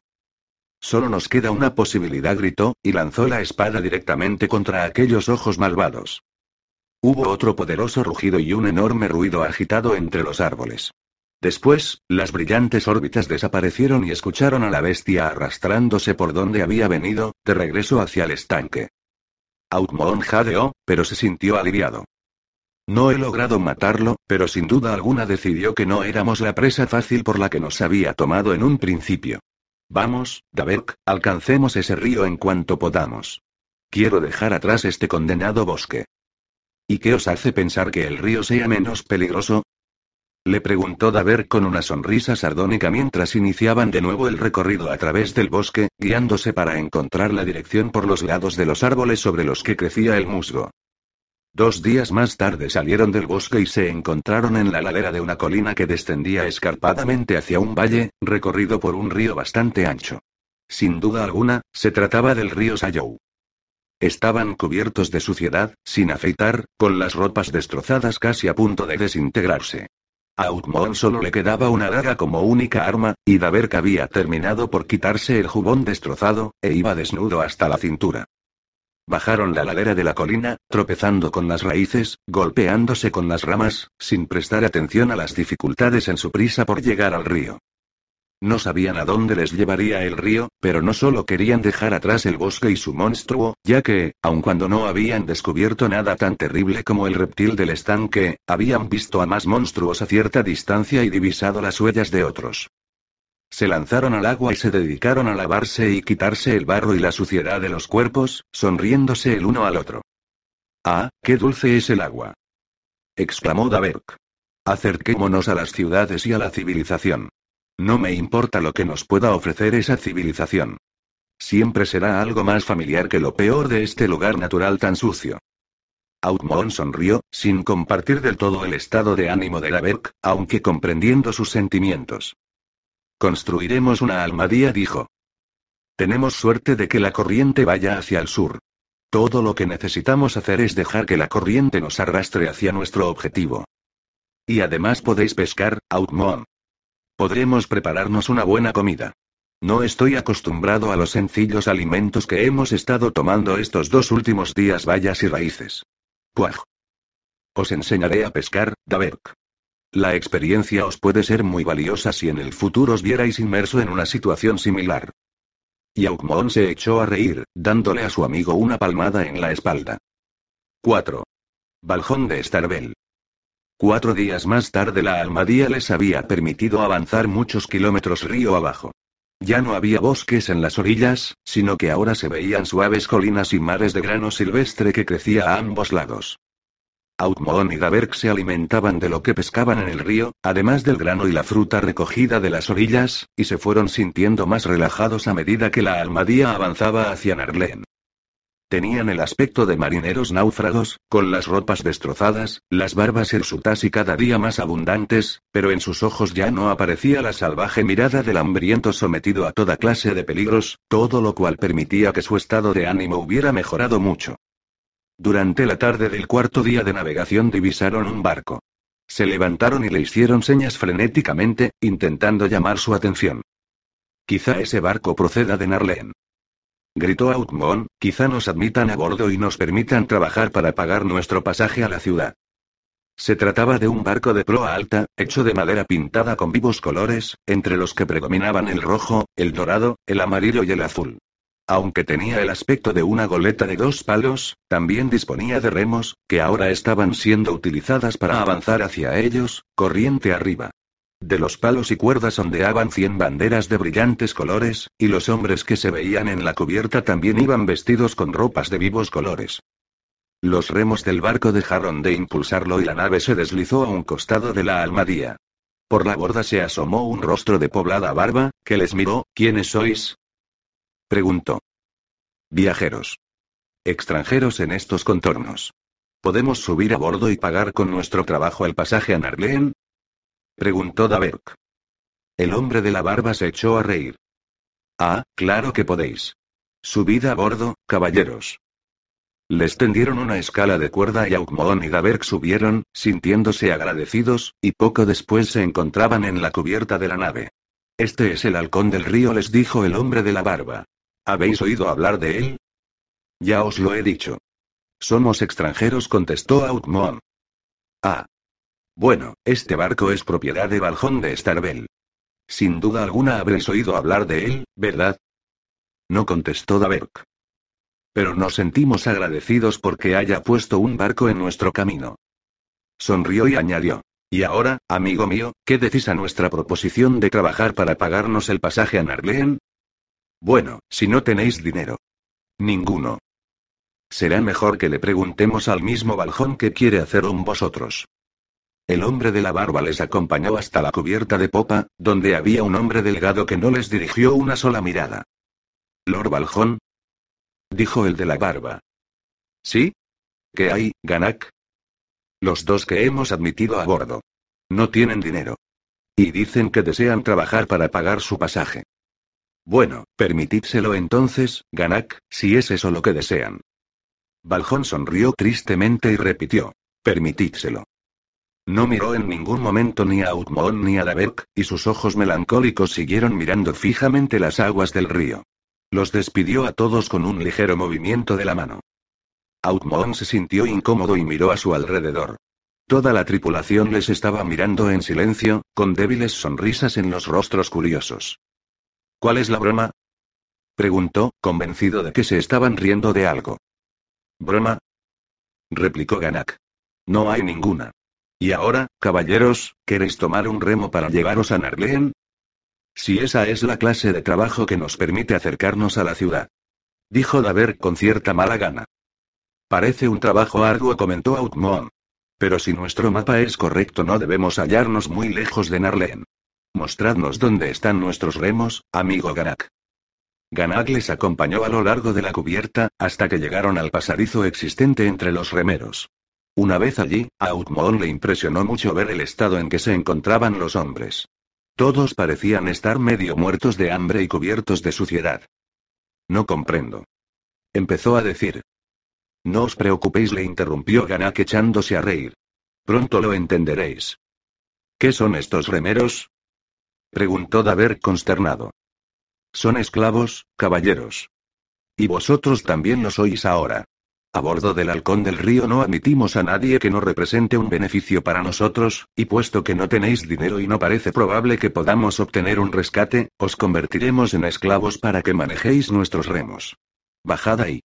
Solo nos queda una posibilidad, gritó, y lanzó la espada directamente contra aquellos ojos malvados. Hubo otro poderoso rugido y un enorme ruido agitado entre los árboles. Después, las brillantes órbitas desaparecieron y escucharon a la bestia arrastrándose por donde había venido, de regreso hacia el estanque. Outmon jadeó, pero se sintió aliviado. No he logrado matarlo, pero sin duda alguna decidió que no éramos la presa fácil por la que nos había tomado en un principio. Vamos, Daberk, alcancemos ese río en cuanto podamos. Quiero dejar atrás este condenado bosque. ¿Y qué os hace pensar que el río sea menos peligroso? Le preguntó Daberk con una sonrisa sardónica mientras iniciaban de nuevo el recorrido a través del bosque, guiándose para encontrar la dirección por los lados de los árboles sobre los que crecía el musgo. Dos días más tarde salieron del bosque y se encontraron en la ladera de una colina que descendía escarpadamente hacia un valle, recorrido por un río bastante ancho. Sin duda alguna, se trataba del río Sayou. Estaban cubiertos de suciedad, sin afeitar, con las ropas destrozadas casi a punto de desintegrarse. A Outmon solo le quedaba una daga como única arma, y Daberk había terminado por quitarse el jubón destrozado, e iba desnudo hasta la cintura. Bajaron la ladera de la colina, tropezando con las raíces, golpeándose con las ramas, sin prestar atención a las dificultades en su prisa por llegar al río. No sabían a dónde les llevaría el río, pero no solo querían dejar atrás el bosque y su monstruo, ya que, aun cuando no habían descubierto nada tan terrible como el reptil del estanque, habían visto a más monstruos a cierta distancia y divisado las huellas de otros. Se lanzaron al agua y se dedicaron a lavarse y quitarse el barro y la suciedad de los cuerpos, sonriéndose el uno al otro. Ah, qué dulce es el agua. exclamó Daberk. Acerquémonos a las ciudades y a la civilización. No me importa lo que nos pueda ofrecer esa civilización. Siempre será algo más familiar que lo peor de este lugar natural tan sucio. Outmon sonrió, sin compartir del todo el estado de ánimo de Daberk, aunque comprendiendo sus sentimientos. Construiremos una almadía, dijo. Tenemos suerte de que la corriente vaya hacia el sur. Todo lo que necesitamos hacer es dejar que la corriente nos arrastre hacia nuestro objetivo. Y además podéis pescar, Outmon. Podremos prepararnos una buena comida. No estoy acostumbrado a los sencillos alimentos que hemos estado tomando estos dos últimos días, bayas y raíces. Puaj. Os enseñaré a pescar, Daberk. La experiencia os puede ser muy valiosa si en el futuro os vierais inmerso en una situación similar. Y se echó a reír, dándole a su amigo una palmada en la espalda. 4. Baljón de Starbel. Cuatro días más tarde la almadía les había permitido avanzar muchos kilómetros río abajo. Ya no había bosques en las orillas, sino que ahora se veían suaves colinas y mares de grano silvestre que crecía a ambos lados. Outmoon y Daberk se alimentaban de lo que pescaban en el río, además del grano y la fruta recogida de las orillas, y se fueron sintiendo más relajados a medida que la almadía avanzaba hacia Narlen. Tenían el aspecto de marineros náufragos, con las ropas destrozadas, las barbas hirsutas y cada día más abundantes, pero en sus ojos ya no aparecía la salvaje mirada del hambriento sometido a toda clase de peligros, todo lo cual permitía que su estado de ánimo hubiera mejorado mucho. Durante la tarde del cuarto día de navegación divisaron un barco. Se levantaron y le hicieron señas frenéticamente, intentando llamar su atención. Quizá ese barco proceda de Narlen. Gritó Outmon, quizá nos admitan a bordo y nos permitan trabajar para pagar nuestro pasaje a la ciudad. Se trataba de un barco de proa alta, hecho de madera pintada con vivos colores, entre los que predominaban el rojo, el dorado, el amarillo y el azul. Aunque tenía el aspecto de una goleta de dos palos, también disponía de remos, que ahora estaban siendo utilizadas para avanzar hacia ellos, corriente arriba. De los palos y cuerdas ondeaban cien banderas de brillantes colores, y los hombres que se veían en la cubierta también iban vestidos con ropas de vivos colores. Los remos del barco dejaron de impulsarlo y la nave se deslizó a un costado de la almadía. Por la borda se asomó un rostro de poblada barba, que les miró, ¿quiénes sois? Preguntó. Viajeros. Extranjeros en estos contornos. ¿Podemos subir a bordo y pagar con nuestro trabajo el pasaje a Narleen? Preguntó Daberk. El hombre de la barba se echó a reír. Ah, claro que podéis. Subid a bordo, caballeros. Les tendieron una escala de cuerda y Aukmoon y Daberk subieron, sintiéndose agradecidos, y poco después se encontraban en la cubierta de la nave. Este es el halcón del río, les dijo el hombre de la barba. ¿Habéis oído hablar de él? Ya os lo he dicho. Somos extranjeros, contestó Aukmoon. Ah, bueno, este barco es propiedad de Baljón de Starbel. Sin duda alguna habréis oído hablar de él, ¿verdad? No contestó Daberk. Pero nos sentimos agradecidos porque haya puesto un barco en nuestro camino. Sonrió y añadió. Y ahora, amigo mío, ¿qué decís a nuestra proposición de trabajar para pagarnos el pasaje a Narleen? Bueno, si no tenéis dinero. Ninguno. Será mejor que le preguntemos al mismo Baljón qué quiere hacer con vosotros. El hombre de la barba les acompañó hasta la cubierta de popa, donde había un hombre delgado que no les dirigió una sola mirada. ¿Lord Baljón? dijo el de la barba. ¿Sí? ¿Qué hay, Ganak? Los dos que hemos admitido a bordo. No tienen dinero. Y dicen que desean trabajar para pagar su pasaje. Bueno, permitídselo entonces, Ganak, si es eso lo que desean. Baljón sonrió tristemente y repitió. Permitídselo. No miró en ningún momento ni a Outmoon ni a Daberk, y sus ojos melancólicos siguieron mirando fijamente las aguas del río. Los despidió a todos con un ligero movimiento de la mano. Outmoon se sintió incómodo y miró a su alrededor. Toda la tripulación les estaba mirando en silencio, con débiles sonrisas en los rostros curiosos. ¿Cuál es la broma? preguntó, convencido de que se estaban riendo de algo. ¿Broma? replicó Ganak. No hay ninguna. Y ahora, caballeros, ¿queréis tomar un remo para llevaros a Narleen? Si esa es la clase de trabajo que nos permite acercarnos a la ciudad. Dijo Daver con cierta mala gana. Parece un trabajo arduo, comentó Outmoon. Pero si nuestro mapa es correcto, no debemos hallarnos muy lejos de Narleen. Mostradnos dónde están nuestros remos, amigo Ganak. Ganak les acompañó a lo largo de la cubierta, hasta que llegaron al pasadizo existente entre los remeros. Una vez allí, a Outmoon le impresionó mucho ver el estado en que se encontraban los hombres. Todos parecían estar medio muertos de hambre y cubiertos de suciedad. No comprendo. Empezó a decir. No os preocupéis, le interrumpió Ganak echándose a reír. Pronto lo entenderéis. ¿Qué son estos remeros? Preguntó Daver consternado. Son esclavos, caballeros. Y vosotros también lo sois ahora. A bordo del halcón del río no admitimos a nadie que no represente un beneficio para nosotros, y puesto que no tenéis dinero y no parece probable que podamos obtener un rescate, os convertiremos en esclavos para que manejéis nuestros remos. Bajad ahí.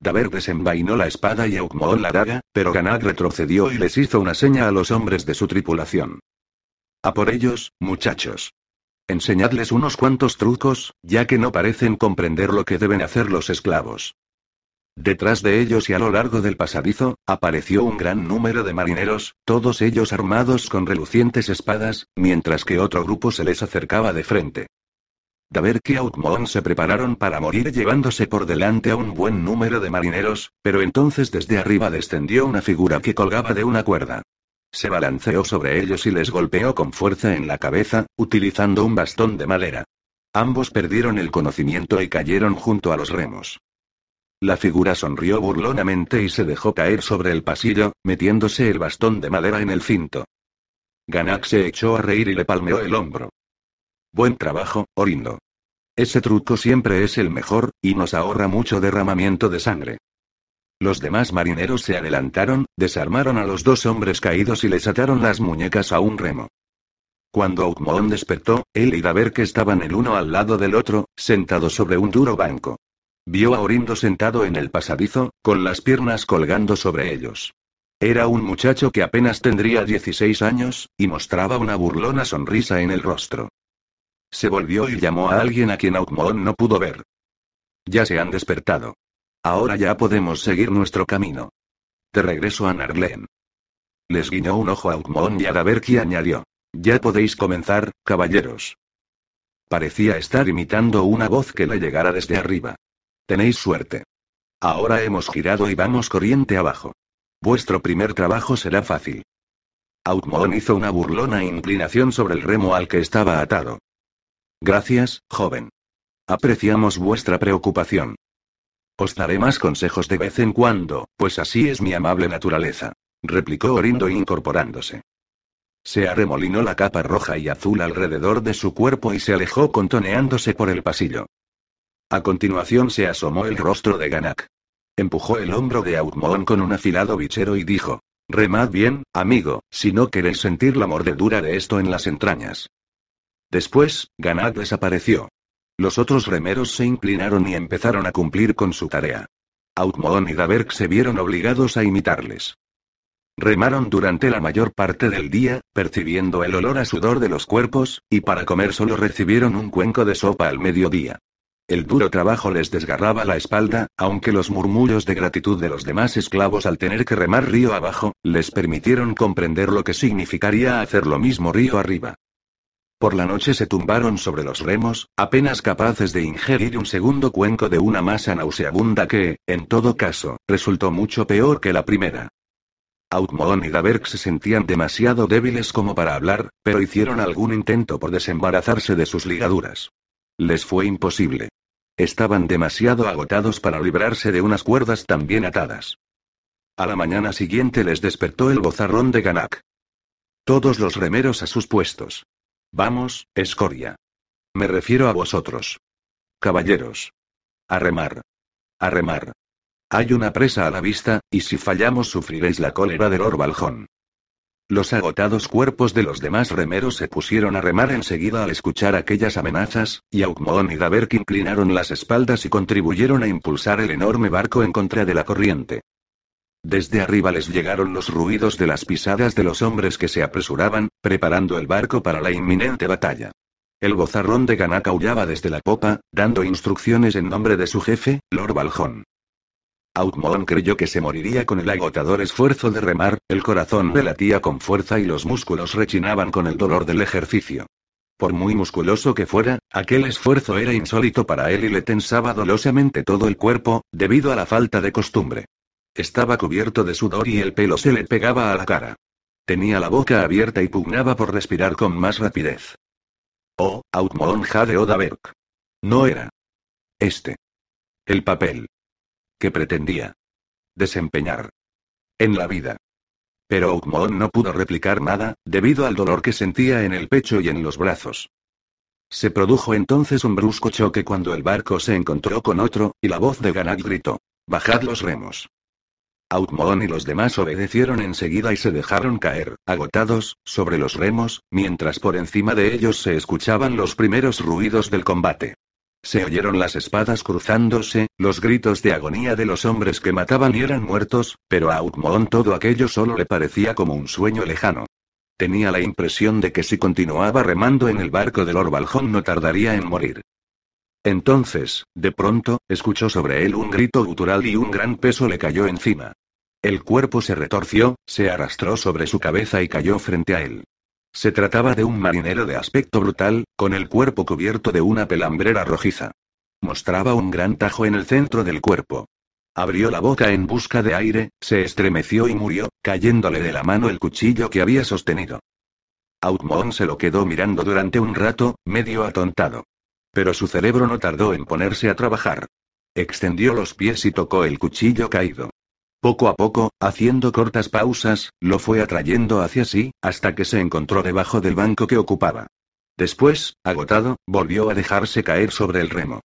Daber desenvainó la espada y Aukmoon la daga, pero Ganak retrocedió y les hizo una seña a los hombres de su tripulación. A por ellos, muchachos. Enseñadles unos cuantos trucos, ya que no parecen comprender lo que deben hacer los esclavos. Detrás de ellos y a lo largo del pasadizo, apareció un gran número de marineros, todos ellos armados con relucientes espadas, mientras que otro grupo se les acercaba de frente. Daber y Outmon se prepararon para morir llevándose por delante a un buen número de marineros, pero entonces desde arriba descendió una figura que colgaba de una cuerda. Se balanceó sobre ellos y les golpeó con fuerza en la cabeza, utilizando un bastón de madera. Ambos perdieron el conocimiento y cayeron junto a los remos. La figura sonrió burlonamente y se dejó caer sobre el pasillo, metiéndose el bastón de madera en el cinto. Ganak se echó a reír y le palmeó el hombro. Buen trabajo, Orindo. Ese truco siempre es el mejor, y nos ahorra mucho derramamiento de sangre. Los demás marineros se adelantaron, desarmaron a los dos hombres caídos y les ataron las muñecas a un remo. Cuando Outmoon despertó, él y que estaban el uno al lado del otro, sentados sobre un duro banco. Vio a Orindo sentado en el pasadizo, con las piernas colgando sobre ellos. Era un muchacho que apenas tendría 16 años, y mostraba una burlona sonrisa en el rostro. Se volvió y llamó a alguien a quien Outmoon no pudo ver. Ya se han despertado. Ahora ya podemos seguir nuestro camino. Te regreso a Narglen. Les guiñó un ojo a Outmoon y a Daberki añadió. Ya podéis comenzar, caballeros. Parecía estar imitando una voz que le llegara desde arriba. Tenéis suerte. Ahora hemos girado y vamos corriente abajo. Vuestro primer trabajo será fácil. Outmon hizo una burlona inclinación sobre el remo al que estaba atado. Gracias, joven. Apreciamos vuestra preocupación. Os daré más consejos de vez en cuando, pues así es mi amable naturaleza, replicó Orindo incorporándose. Se arremolinó la capa roja y azul alrededor de su cuerpo y se alejó contoneándose por el pasillo. A continuación se asomó el rostro de Ganak. Empujó el hombro de Outmon con un afilado bichero y dijo: Remad bien, amigo, si no queréis sentir la mordedura de esto en las entrañas. Después, Ganak desapareció. Los otros remeros se inclinaron y empezaron a cumplir con su tarea. Outmon y Daberk se vieron obligados a imitarles. Remaron durante la mayor parte del día, percibiendo el olor a sudor de los cuerpos, y para comer solo recibieron un cuenco de sopa al mediodía. El duro trabajo les desgarraba la espalda, aunque los murmullos de gratitud de los demás esclavos al tener que remar río abajo, les permitieron comprender lo que significaría hacer lo mismo río arriba. Por la noche se tumbaron sobre los remos, apenas capaces de ingerir un segundo cuenco de una masa nauseabunda que, en todo caso, resultó mucho peor que la primera. Outmon y Daberk se sentían demasiado débiles como para hablar, pero hicieron algún intento por desembarazarse de sus ligaduras. Les fue imposible. Estaban demasiado agotados para librarse de unas cuerdas tan bien atadas. A la mañana siguiente les despertó el bozarrón de Ganak. Todos los remeros a sus puestos. Vamos, escoria. Me refiero a vosotros. Caballeros. A remar. A remar. Hay una presa a la vista, y si fallamos sufriréis la cólera del Orbaljón. Los agotados cuerpos de los demás remeros se pusieron a remar enseguida al escuchar aquellas amenazas, y Aukmoon y Daberk inclinaron las espaldas y contribuyeron a impulsar el enorme barco en contra de la corriente. Desde arriba les llegaron los ruidos de las pisadas de los hombres que se apresuraban, preparando el barco para la inminente batalla. El bozarrón de Ganak aullaba desde la popa, dando instrucciones en nombre de su jefe, Lord Baljón. Outmon creyó que se moriría con el agotador esfuerzo de remar, el corazón le latía con fuerza y los músculos rechinaban con el dolor del ejercicio. Por muy musculoso que fuera, aquel esfuerzo era insólito para él y le tensaba dolosamente todo el cuerpo, debido a la falta de costumbre. Estaba cubierto de sudor y el pelo se le pegaba a la cara. Tenía la boca abierta y pugnaba por respirar con más rapidez. Oh, Outmon Jade Odaberg. No era. Este. El papel que pretendía desempeñar en la vida. Pero Oakmont no pudo replicar nada, debido al dolor que sentía en el pecho y en los brazos. Se produjo entonces un brusco choque cuando el barco se encontró con otro, y la voz de Ganak gritó. Bajad los remos. Outmoon y los demás obedecieron enseguida y se dejaron caer, agotados, sobre los remos, mientras por encima de ellos se escuchaban los primeros ruidos del combate. Se oyeron las espadas cruzándose, los gritos de agonía de los hombres que mataban y eran muertos, pero a Outmoon todo aquello solo le parecía como un sueño lejano. Tenía la impresión de que si continuaba remando en el barco del Orbaljón no tardaría en morir. Entonces, de pronto, escuchó sobre él un grito gutural y un gran peso le cayó encima. El cuerpo se retorció, se arrastró sobre su cabeza y cayó frente a él. Se trataba de un marinero de aspecto brutal, con el cuerpo cubierto de una pelambrera rojiza. Mostraba un gran tajo en el centro del cuerpo. Abrió la boca en busca de aire, se estremeció y murió, cayéndole de la mano el cuchillo que había sostenido. Outmon se lo quedó mirando durante un rato, medio atontado. Pero su cerebro no tardó en ponerse a trabajar. Extendió los pies y tocó el cuchillo caído. Poco a poco, haciendo cortas pausas, lo fue atrayendo hacia sí, hasta que se encontró debajo del banco que ocupaba. Después, agotado, volvió a dejarse caer sobre el remo.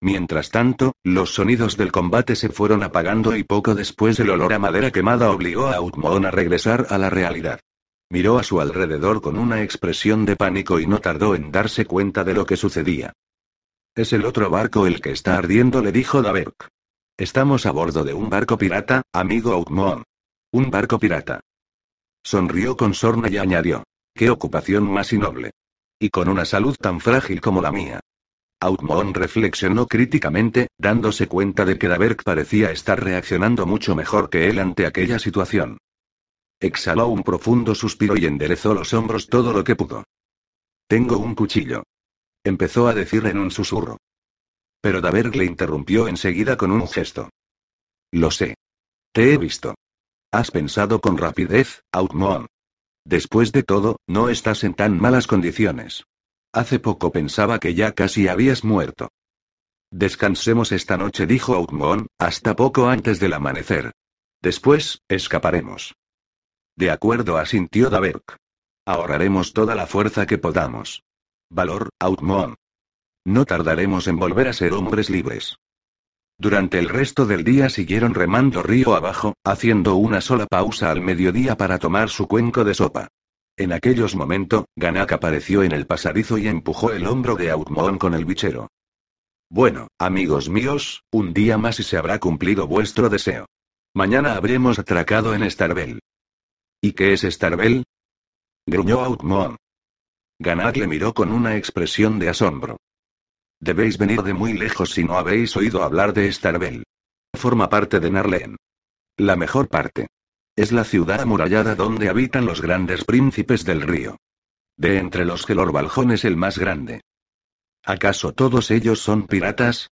Mientras tanto, los sonidos del combate se fueron apagando y poco después el olor a madera quemada obligó a Outmoon a regresar a la realidad. Miró a su alrededor con una expresión de pánico y no tardó en darse cuenta de lo que sucedía. Es el otro barco el que está ardiendo, le dijo Daberk. Estamos a bordo de un barco pirata, amigo Outmoon. Un barco pirata. Sonrió con sorna y añadió. Qué ocupación más innoble. Y con una salud tan frágil como la mía. Outmoon reflexionó críticamente, dándose cuenta de que Daberk parecía estar reaccionando mucho mejor que él ante aquella situación. Exhaló un profundo suspiro y enderezó los hombros todo lo que pudo. Tengo un cuchillo. Empezó a decir en un susurro. Pero Daberg le interrumpió enseguida con un gesto. Lo sé. Te he visto. Has pensado con rapidez, Outmoon. Después de todo, no estás en tan malas condiciones. Hace poco pensaba que ya casi habías muerto. Descansemos esta noche, dijo Outmoon, hasta poco antes del amanecer. Después, escaparemos. De acuerdo, asintió Daberk. Ahorraremos toda la fuerza que podamos. Valor, Outmoon. No tardaremos en volver a ser hombres libres. Durante el resto del día siguieron remando río abajo, haciendo una sola pausa al mediodía para tomar su cuenco de sopa. En aquellos momentos, Ganak apareció en el pasadizo y empujó el hombro de Outmoon con el bichero. Bueno, amigos míos, un día más y se habrá cumplido vuestro deseo. Mañana habremos atracado en Starbell. ¿Y qué es Starbell? Gruñó Outmoon. Ganak le miró con una expresión de asombro. Debéis venir de muy lejos si no habéis oído hablar de Starbell. Forma parte de Narleen. La mejor parte. Es la ciudad amurallada donde habitan los grandes príncipes del río. De entre los que Lorbaljón es el más grande. ¿Acaso todos ellos son piratas?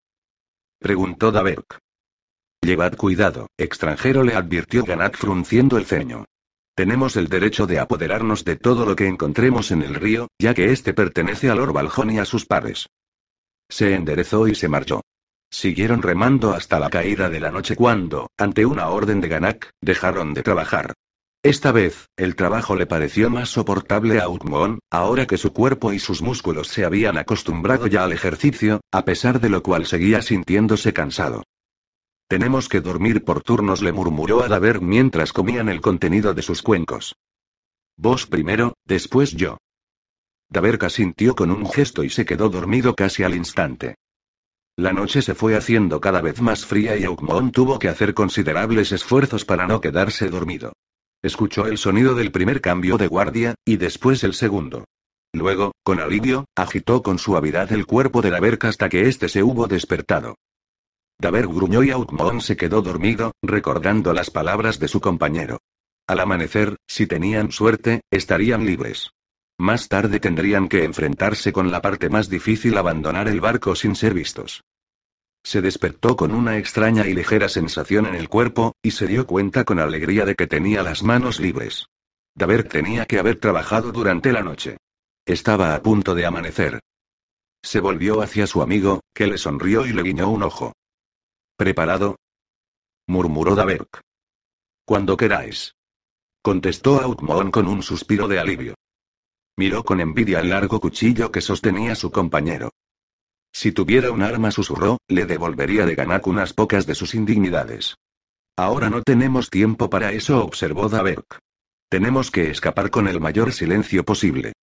Preguntó Daberk. Llevad cuidado, extranjero le advirtió Ganak frunciendo el ceño. Tenemos el derecho de apoderarnos de todo lo que encontremos en el río, ya que éste pertenece a Lord Baljón y a sus pares. Se enderezó y se marchó. Siguieron remando hasta la caída de la noche cuando, ante una orden de Ganak, dejaron de trabajar. Esta vez, el trabajo le pareció más soportable a Utmon, ahora que su cuerpo y sus músculos se habían acostumbrado ya al ejercicio, a pesar de lo cual seguía sintiéndose cansado. Tenemos que dormir por turnos, le murmuró a Daver mientras comían el contenido de sus cuencos. Vos primero, después yo. Daver asintió con un gesto y se quedó dormido casi al instante. La noche se fue haciendo cada vez más fría y Aukmon tuvo que hacer considerables esfuerzos para no quedarse dormido. Escuchó el sonido del primer cambio de guardia, y después el segundo. Luego, con alivio, agitó con suavidad el cuerpo de Daver hasta que éste se hubo despertado. Daver gruñó y Outmon se quedó dormido, recordando las palabras de su compañero. Al amanecer, si tenían suerte, estarían libres. Más tarde tendrían que enfrentarse con la parte más difícil, abandonar el barco sin ser vistos. Se despertó con una extraña y ligera sensación en el cuerpo, y se dio cuenta con alegría de que tenía las manos libres. Daver tenía que haber trabajado durante la noche. Estaba a punto de amanecer. Se volvió hacia su amigo, que le sonrió y le guiñó un ojo. ¿Preparado? murmuró Daberk. Cuando queráis. Contestó Outmon con un suspiro de alivio. Miró con envidia el largo cuchillo que sostenía su compañero. Si tuviera un arma, susurró, le devolvería de Ganak unas pocas de sus indignidades. Ahora no tenemos tiempo para eso, observó Daberk. Tenemos que escapar con el mayor silencio posible.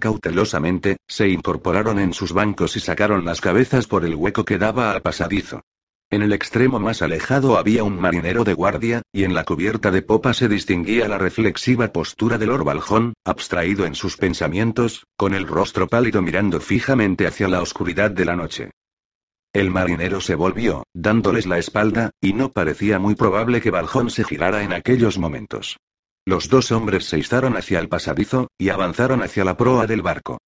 Cautelosamente, se incorporaron en sus bancos y sacaron las cabezas por el hueco que daba al pasadizo. En el extremo más alejado había un marinero de guardia, y en la cubierta de popa se distinguía la reflexiva postura del Orbaljón, abstraído en sus pensamientos, con el rostro pálido mirando fijamente hacia la oscuridad de la noche. El marinero se volvió, dándoles la espalda, y no parecía muy probable que Baljón se girara en aquellos momentos. Los dos hombres se izaron hacia el pasadizo, y avanzaron hacia la proa del barco.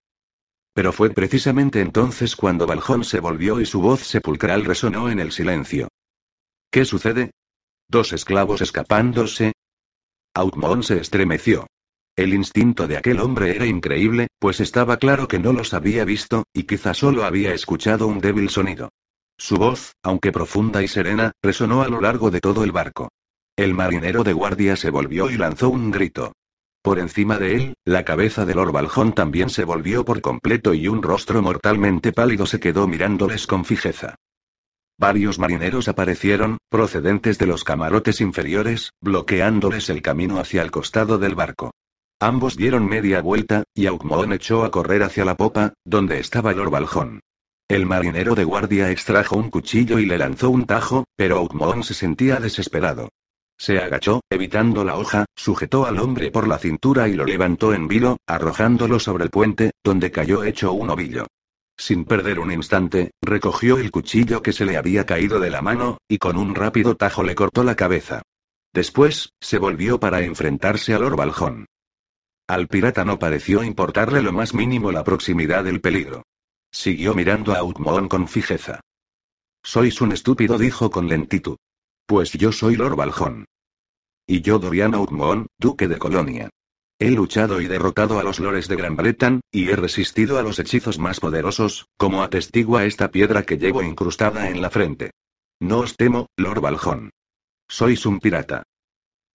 Pero fue precisamente entonces cuando Baljón se volvió y su voz sepulcral resonó en el silencio. ¿Qué sucede? ¿Dos esclavos escapándose? Outmon se estremeció. El instinto de aquel hombre era increíble, pues estaba claro que no los había visto, y quizá solo había escuchado un débil sonido. Su voz, aunque profunda y serena, resonó a lo largo de todo el barco. El marinero de guardia se volvió y lanzó un grito. Por encima de él, la cabeza del Orbaljón también se volvió por completo y un rostro mortalmente pálido se quedó mirándoles con fijeza. Varios marineros aparecieron, procedentes de los camarotes inferiores, bloqueándoles el camino hacia el costado del barco. Ambos dieron media vuelta, y Aukmoon echó a correr hacia la popa, donde estaba el Orbaljón. El marinero de guardia extrajo un cuchillo y le lanzó un tajo, pero Aukmoon se sentía desesperado. Se agachó, evitando la hoja, sujetó al hombre por la cintura y lo levantó en vilo, arrojándolo sobre el puente, donde cayó hecho un ovillo. Sin perder un instante, recogió el cuchillo que se le había caído de la mano, y con un rápido tajo le cortó la cabeza. Después, se volvió para enfrentarse al orbaljón. Al pirata no pareció importarle lo más mínimo la proximidad del peligro. Siguió mirando a Outmoon con fijeza. Sois un estúpido, dijo con lentitud. Pues yo soy Lord Baljón. Y yo Dorian Outmont, duque de Colonia. He luchado y derrotado a los lores de Gran Bretan, y he resistido a los hechizos más poderosos, como atestigua esta piedra que llevo incrustada en la frente. No os temo, Lord Baljón. Sois un pirata.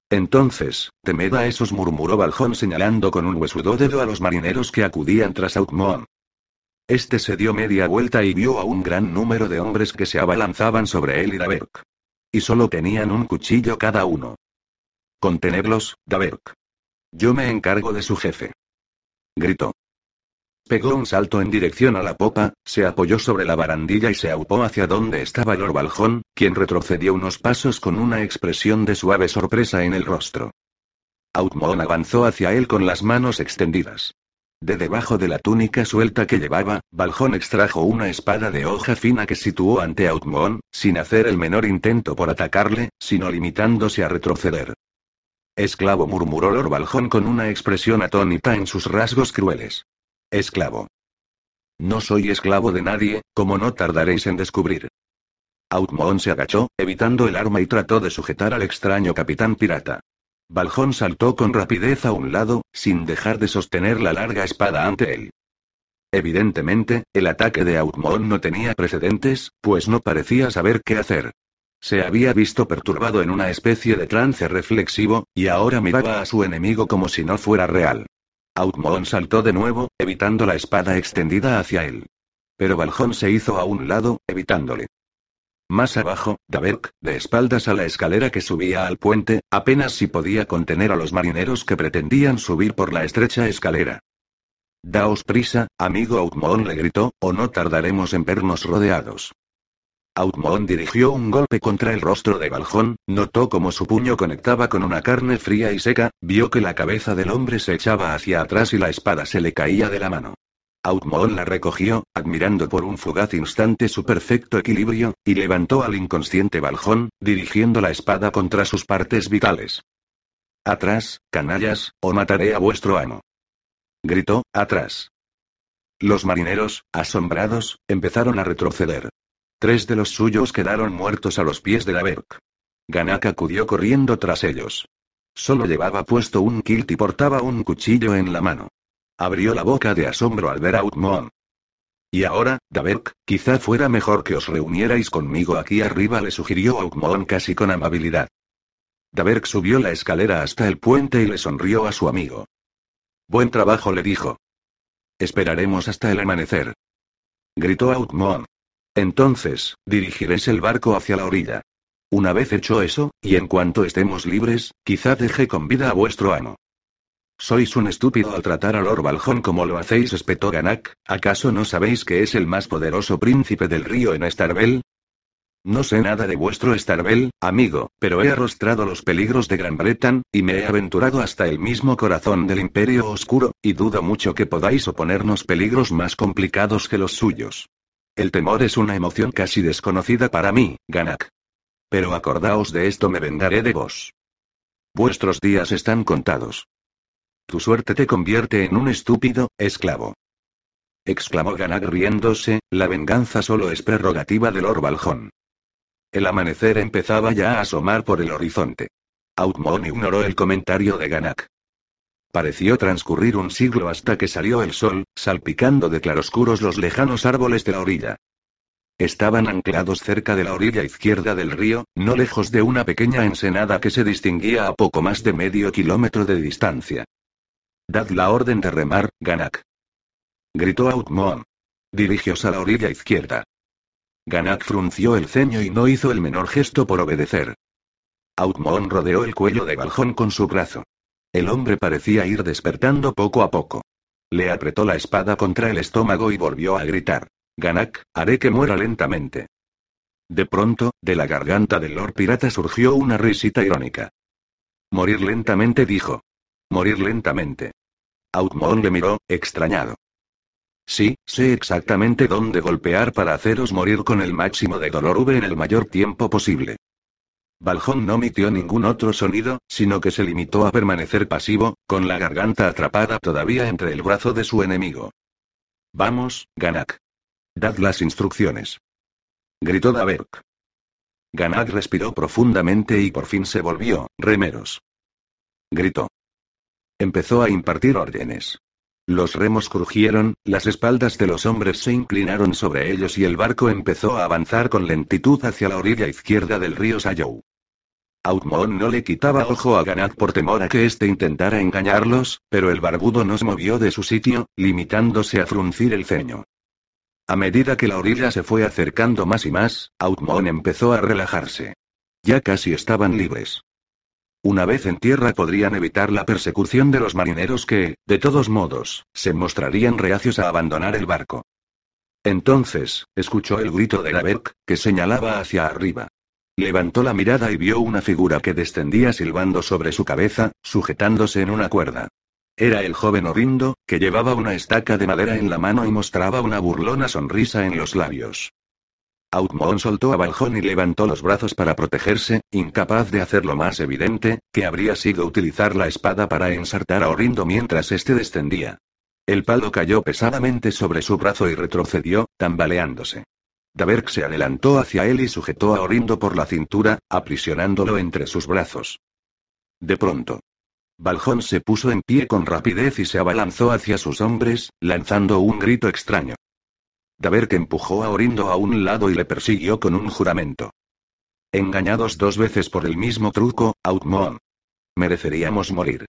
Entonces, temed a esos, murmuró Baljón señalando con un huesudo dedo a los marineros que acudían tras Outmont. Este se dio media vuelta y vio a un gran número de hombres que se abalanzaban sobre él y Daberk. Y solo tenían un cuchillo cada uno. Contenerlos, Daberk. Yo me encargo de su jefe. Gritó. Pegó un salto en dirección a la popa, se apoyó sobre la barandilla y se aupó hacia donde estaba Lord Baljón, quien retrocedió unos pasos con una expresión de suave sorpresa en el rostro. Outmon avanzó hacia él con las manos extendidas. De debajo de la túnica suelta que llevaba, Baljón extrajo una espada de hoja fina que situó ante Outmon, sin hacer el menor intento por atacarle, sino limitándose a retroceder. Esclavo murmuró Lord Baljón con una expresión atónita en sus rasgos crueles. Esclavo. No soy esclavo de nadie, como no tardaréis en descubrir. Outmon se agachó, evitando el arma y trató de sujetar al extraño capitán pirata. Baljón saltó con rapidez a un lado, sin dejar de sostener la larga espada ante él. Evidentemente, el ataque de Outmon no tenía precedentes, pues no parecía saber qué hacer. Se había visto perturbado en una especie de trance reflexivo, y ahora miraba a su enemigo como si no fuera real. Outmon saltó de nuevo, evitando la espada extendida hacia él. Pero Baljón se hizo a un lado, evitándole. Más abajo, Daberk, de espaldas a la escalera que subía al puente, apenas si podía contener a los marineros que pretendían subir por la estrecha escalera. Daos prisa, amigo Outmon le gritó, o no tardaremos en vernos rodeados. Outmon dirigió un golpe contra el rostro de Baljón, notó cómo su puño conectaba con una carne fría y seca, vio que la cabeza del hombre se echaba hacia atrás y la espada se le caía de la mano. Outmon la recogió, admirando por un fugaz instante su perfecto equilibrio, y levantó al inconsciente Baljón, dirigiendo la espada contra sus partes vitales. Atrás, canallas, o mataré a vuestro amo. Gritó, atrás. Los marineros, asombrados, empezaron a retroceder. Tres de los suyos quedaron muertos a los pies de la Berk. Ganak acudió corriendo tras ellos. Solo llevaba puesto un kilt y portaba un cuchillo en la mano. Abrió la boca de asombro al ver a Outmon. Y ahora, Daberk, quizá fuera mejor que os reunierais conmigo aquí arriba, le sugirió Outmon casi con amabilidad. Daberk subió la escalera hasta el puente y le sonrió a su amigo. Buen trabajo, le dijo. Esperaremos hasta el amanecer. Gritó Outmoon. Entonces, dirigiréis el barco hacia la orilla. Una vez hecho eso, y en cuanto estemos libres, quizá deje con vida a vuestro amo. Sois un estúpido al tratar a Lord Baljón como lo hacéis, espetó Ganak. ¿Acaso no sabéis que es el más poderoso príncipe del río en Starbell? No sé nada de vuestro Starbell, amigo, pero he arrostrado los peligros de Gran Bretan, y me he aventurado hasta el mismo corazón del Imperio Oscuro, y dudo mucho que podáis oponernos peligros más complicados que los suyos. El temor es una emoción casi desconocida para mí, Ganak. Pero acordaos de esto, me vengaré de vos. Vuestros días están contados. Tu suerte te convierte en un estúpido, esclavo. Exclamó Ganak riéndose, la venganza solo es prerrogativa del Orbaljón. El amanecer empezaba ya a asomar por el horizonte. Outmon ignoró el comentario de Ganak. Pareció transcurrir un siglo hasta que salió el sol, salpicando de claroscuros los lejanos árboles de la orilla. Estaban anclados cerca de la orilla izquierda del río, no lejos de una pequeña ensenada que se distinguía a poco más de medio kilómetro de distancia. Dad la orden de remar, Ganak. Gritó Outmon. Dirigios a la orilla izquierda. Ganak frunció el ceño y no hizo el menor gesto por obedecer. Outmon rodeó el cuello de Baljón con su brazo. El hombre parecía ir despertando poco a poco. Le apretó la espada contra el estómago y volvió a gritar. Ganak, haré que muera lentamente. De pronto, de la garganta del Lord Pirata surgió una risita irónica. Morir lentamente dijo. Morir lentamente. Outmon le miró, extrañado. Sí, sé exactamente dónde golpear para haceros morir con el máximo de dolor V en el mayor tiempo posible. Baljón no emitió ningún otro sonido, sino que se limitó a permanecer pasivo, con la garganta atrapada todavía entre el brazo de su enemigo. Vamos, Ganak. Dad las instrucciones. Gritó Daberk. Ganak respiró profundamente y por fin se volvió, remeros. Gritó. Empezó a impartir órdenes. Los remos crujieron, las espaldas de los hombres se inclinaron sobre ellos y el barco empezó a avanzar con lentitud hacia la orilla izquierda del río Sayou. Outmon no le quitaba ojo a Ganak por temor a que éste intentara engañarlos, pero el barbudo no se movió de su sitio, limitándose a fruncir el ceño. A medida que la orilla se fue acercando más y más, Outmon empezó a relajarse. Ya casi estaban libres. Una vez en tierra podrían evitar la persecución de los marineros que, de todos modos, se mostrarían reacios a abandonar el barco. Entonces, escuchó el grito de Laberk, que señalaba hacia arriba. Levantó la mirada y vio una figura que descendía silbando sobre su cabeza, sujetándose en una cuerda. Era el joven Orindo, que llevaba una estaca de madera en la mano y mostraba una burlona sonrisa en los labios. Outmon soltó a Baljón y levantó los brazos para protegerse, incapaz de hacerlo más evidente, que habría sido utilizar la espada para ensartar a Orindo mientras éste descendía. El palo cayó pesadamente sobre su brazo y retrocedió, tambaleándose. Daberk se adelantó hacia él y sujetó a Orindo por la cintura, aprisionándolo entre sus brazos. De pronto. Baljón se puso en pie con rapidez y se abalanzó hacia sus hombres, lanzando un grito extraño. Daberk empujó a Orindo a un lado y le persiguió con un juramento. Engañados dos veces por el mismo truco, Outmon. Mereceríamos morir.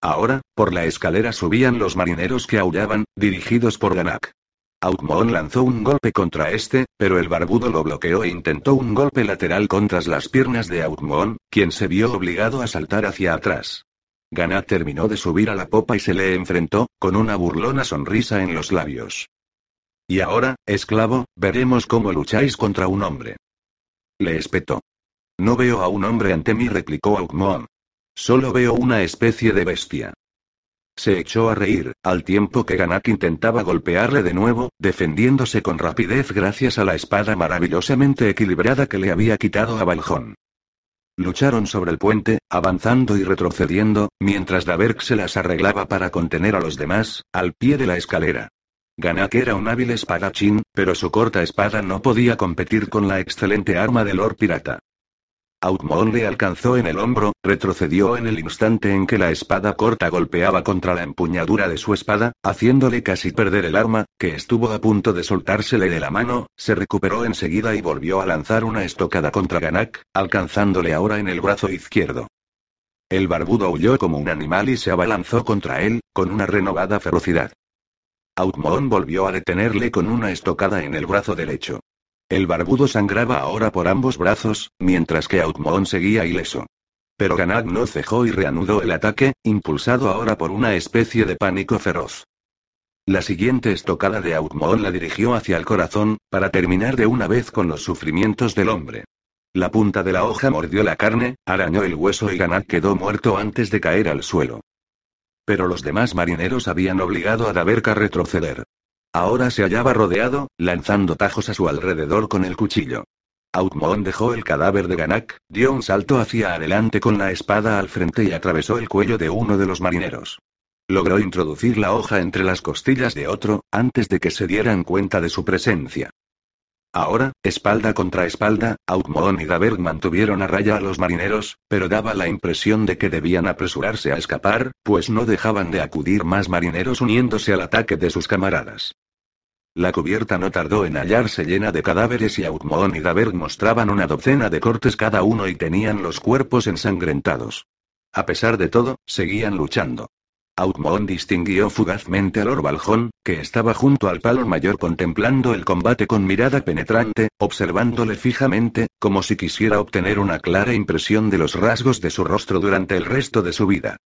Ahora, por la escalera subían los marineros que aullaban, dirigidos por Ganak. Outmon lanzó un golpe contra este, pero el barbudo lo bloqueó e intentó un golpe lateral contra las piernas de Outmon, quien se vio obligado a saltar hacia atrás. Ganak terminó de subir a la popa y se le enfrentó, con una burlona sonrisa en los labios. Y ahora, esclavo, veremos cómo lucháis contra un hombre. Le espetó. No veo a un hombre ante mí, replicó Aukmoon. Solo veo una especie de bestia. Se echó a reír, al tiempo que Ganak intentaba golpearle de nuevo, defendiéndose con rapidez gracias a la espada maravillosamente equilibrada que le había quitado a Baljón. Lucharon sobre el puente, avanzando y retrocediendo, mientras Daberk se las arreglaba para contener a los demás, al pie de la escalera. Ganak era un hábil espadachín, pero su corta espada no podía competir con la excelente arma del Lord Pirata. Outmon le alcanzó en el hombro, retrocedió en el instante en que la espada corta golpeaba contra la empuñadura de su espada, haciéndole casi perder el arma, que estuvo a punto de soltársele de la mano, se recuperó enseguida y volvió a lanzar una estocada contra Ganak, alcanzándole ahora en el brazo izquierdo. El barbudo huyó como un animal y se abalanzó contra él, con una renovada ferocidad. Outmoon volvió a detenerle con una estocada en el brazo derecho. El barbudo sangraba ahora por ambos brazos, mientras que Outmoon seguía ileso. Pero Ganak no cejó y reanudó el ataque, impulsado ahora por una especie de pánico feroz. La siguiente estocada de Outmoon la dirigió hacia el corazón, para terminar de una vez con los sufrimientos del hombre. La punta de la hoja mordió la carne, arañó el hueso y Ganak quedó muerto antes de caer al suelo. Pero los demás marineros habían obligado a Daberka a retroceder. Ahora se hallaba rodeado, lanzando tajos a su alrededor con el cuchillo. Outmoon dejó el cadáver de Ganak, dio un salto hacia adelante con la espada al frente y atravesó el cuello de uno de los marineros. Logró introducir la hoja entre las costillas de otro, antes de que se dieran cuenta de su presencia. Ahora, espalda contra espalda, Outmoon y Daberg mantuvieron a raya a los marineros, pero daba la impresión de que debían apresurarse a escapar, pues no dejaban de acudir más marineros uniéndose al ataque de sus camaradas. La cubierta no tardó en hallarse llena de cadáveres y Outmoon y Daberg mostraban una docena de cortes cada uno y tenían los cuerpos ensangrentados. A pesar de todo, seguían luchando. Outmoon distinguió fugazmente a Lord que estaba junto al palo mayor contemplando el combate con mirada penetrante, observándole fijamente, como si quisiera obtener una clara impresión de los rasgos de su rostro durante el resto de su vida.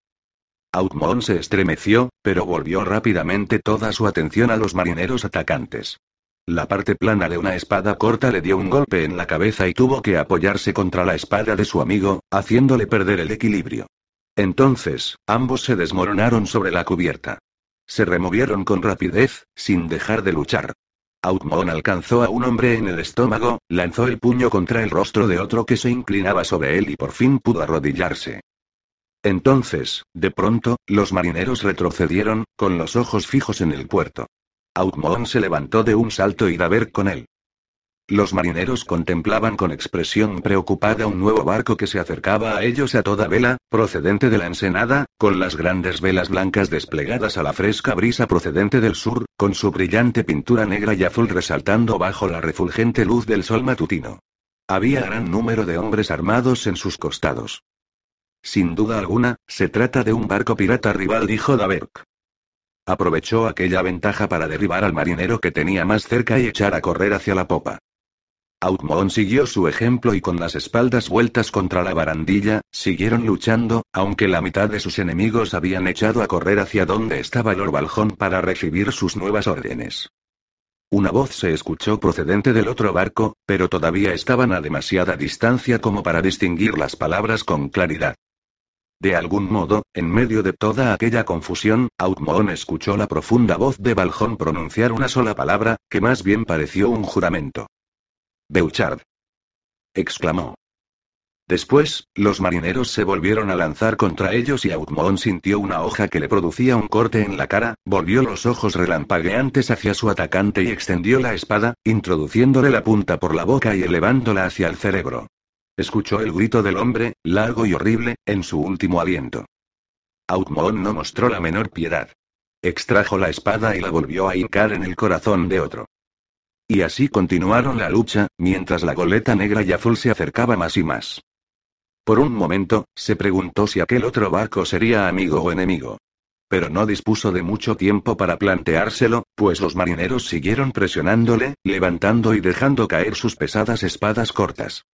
Outmoon se estremeció, pero volvió rápidamente toda su atención a los marineros atacantes. La parte plana de una espada corta le dio un golpe en la cabeza y tuvo que apoyarse contra la espada de su amigo, haciéndole perder el equilibrio. Entonces, ambos se desmoronaron sobre la cubierta. Se removieron con rapidez, sin dejar de luchar. Outmoon alcanzó a un hombre en el estómago, lanzó el puño contra el rostro de otro que se inclinaba sobre él y por fin pudo arrodillarse. Entonces, de pronto, los marineros retrocedieron, con los ojos fijos en el puerto. Outmoon se levantó de un salto y Daver con él. Los marineros contemplaban con expresión preocupada un nuevo barco que se acercaba a ellos a toda vela, procedente de la ensenada, con las grandes velas blancas desplegadas a la fresca brisa procedente del sur, con su brillante pintura negra y azul resaltando bajo la refulgente luz del sol matutino. Había gran número de hombres armados en sus costados. Sin duda alguna, se trata de un barco pirata rival, dijo Daberk. Aprovechó aquella ventaja para derribar al marinero que tenía más cerca y echar a correr hacia la popa. Outmoon siguió su ejemplo y con las espaldas vueltas contra la barandilla, siguieron luchando, aunque la mitad de sus enemigos habían echado a correr hacia donde estaba Lord Baljón para recibir sus nuevas órdenes. Una voz se escuchó procedente del otro barco, pero todavía estaban a demasiada distancia como para distinguir las palabras con claridad. De algún modo, en medio de toda aquella confusión, Outmoon escuchó la profunda voz de Baljón pronunciar una sola palabra, que más bien pareció un juramento. Beuchard. exclamó. Después, los marineros se volvieron a lanzar contra ellos y Outmoon sintió una hoja que le producía un corte en la cara, volvió los ojos relampagueantes hacia su atacante y extendió la espada, introduciéndole la punta por la boca y elevándola hacia el cerebro. Escuchó el grito del hombre, largo y horrible, en su último aliento. Outmoon no mostró la menor piedad. Extrajo la espada y la volvió a hincar en el corazón de otro. Y así continuaron la lucha, mientras la goleta negra y azul se acercaba más y más. Por un momento, se preguntó si aquel otro barco sería amigo o enemigo. Pero no dispuso de mucho tiempo para planteárselo, pues los marineros siguieron presionándole, levantando y dejando caer sus pesadas espadas cortas.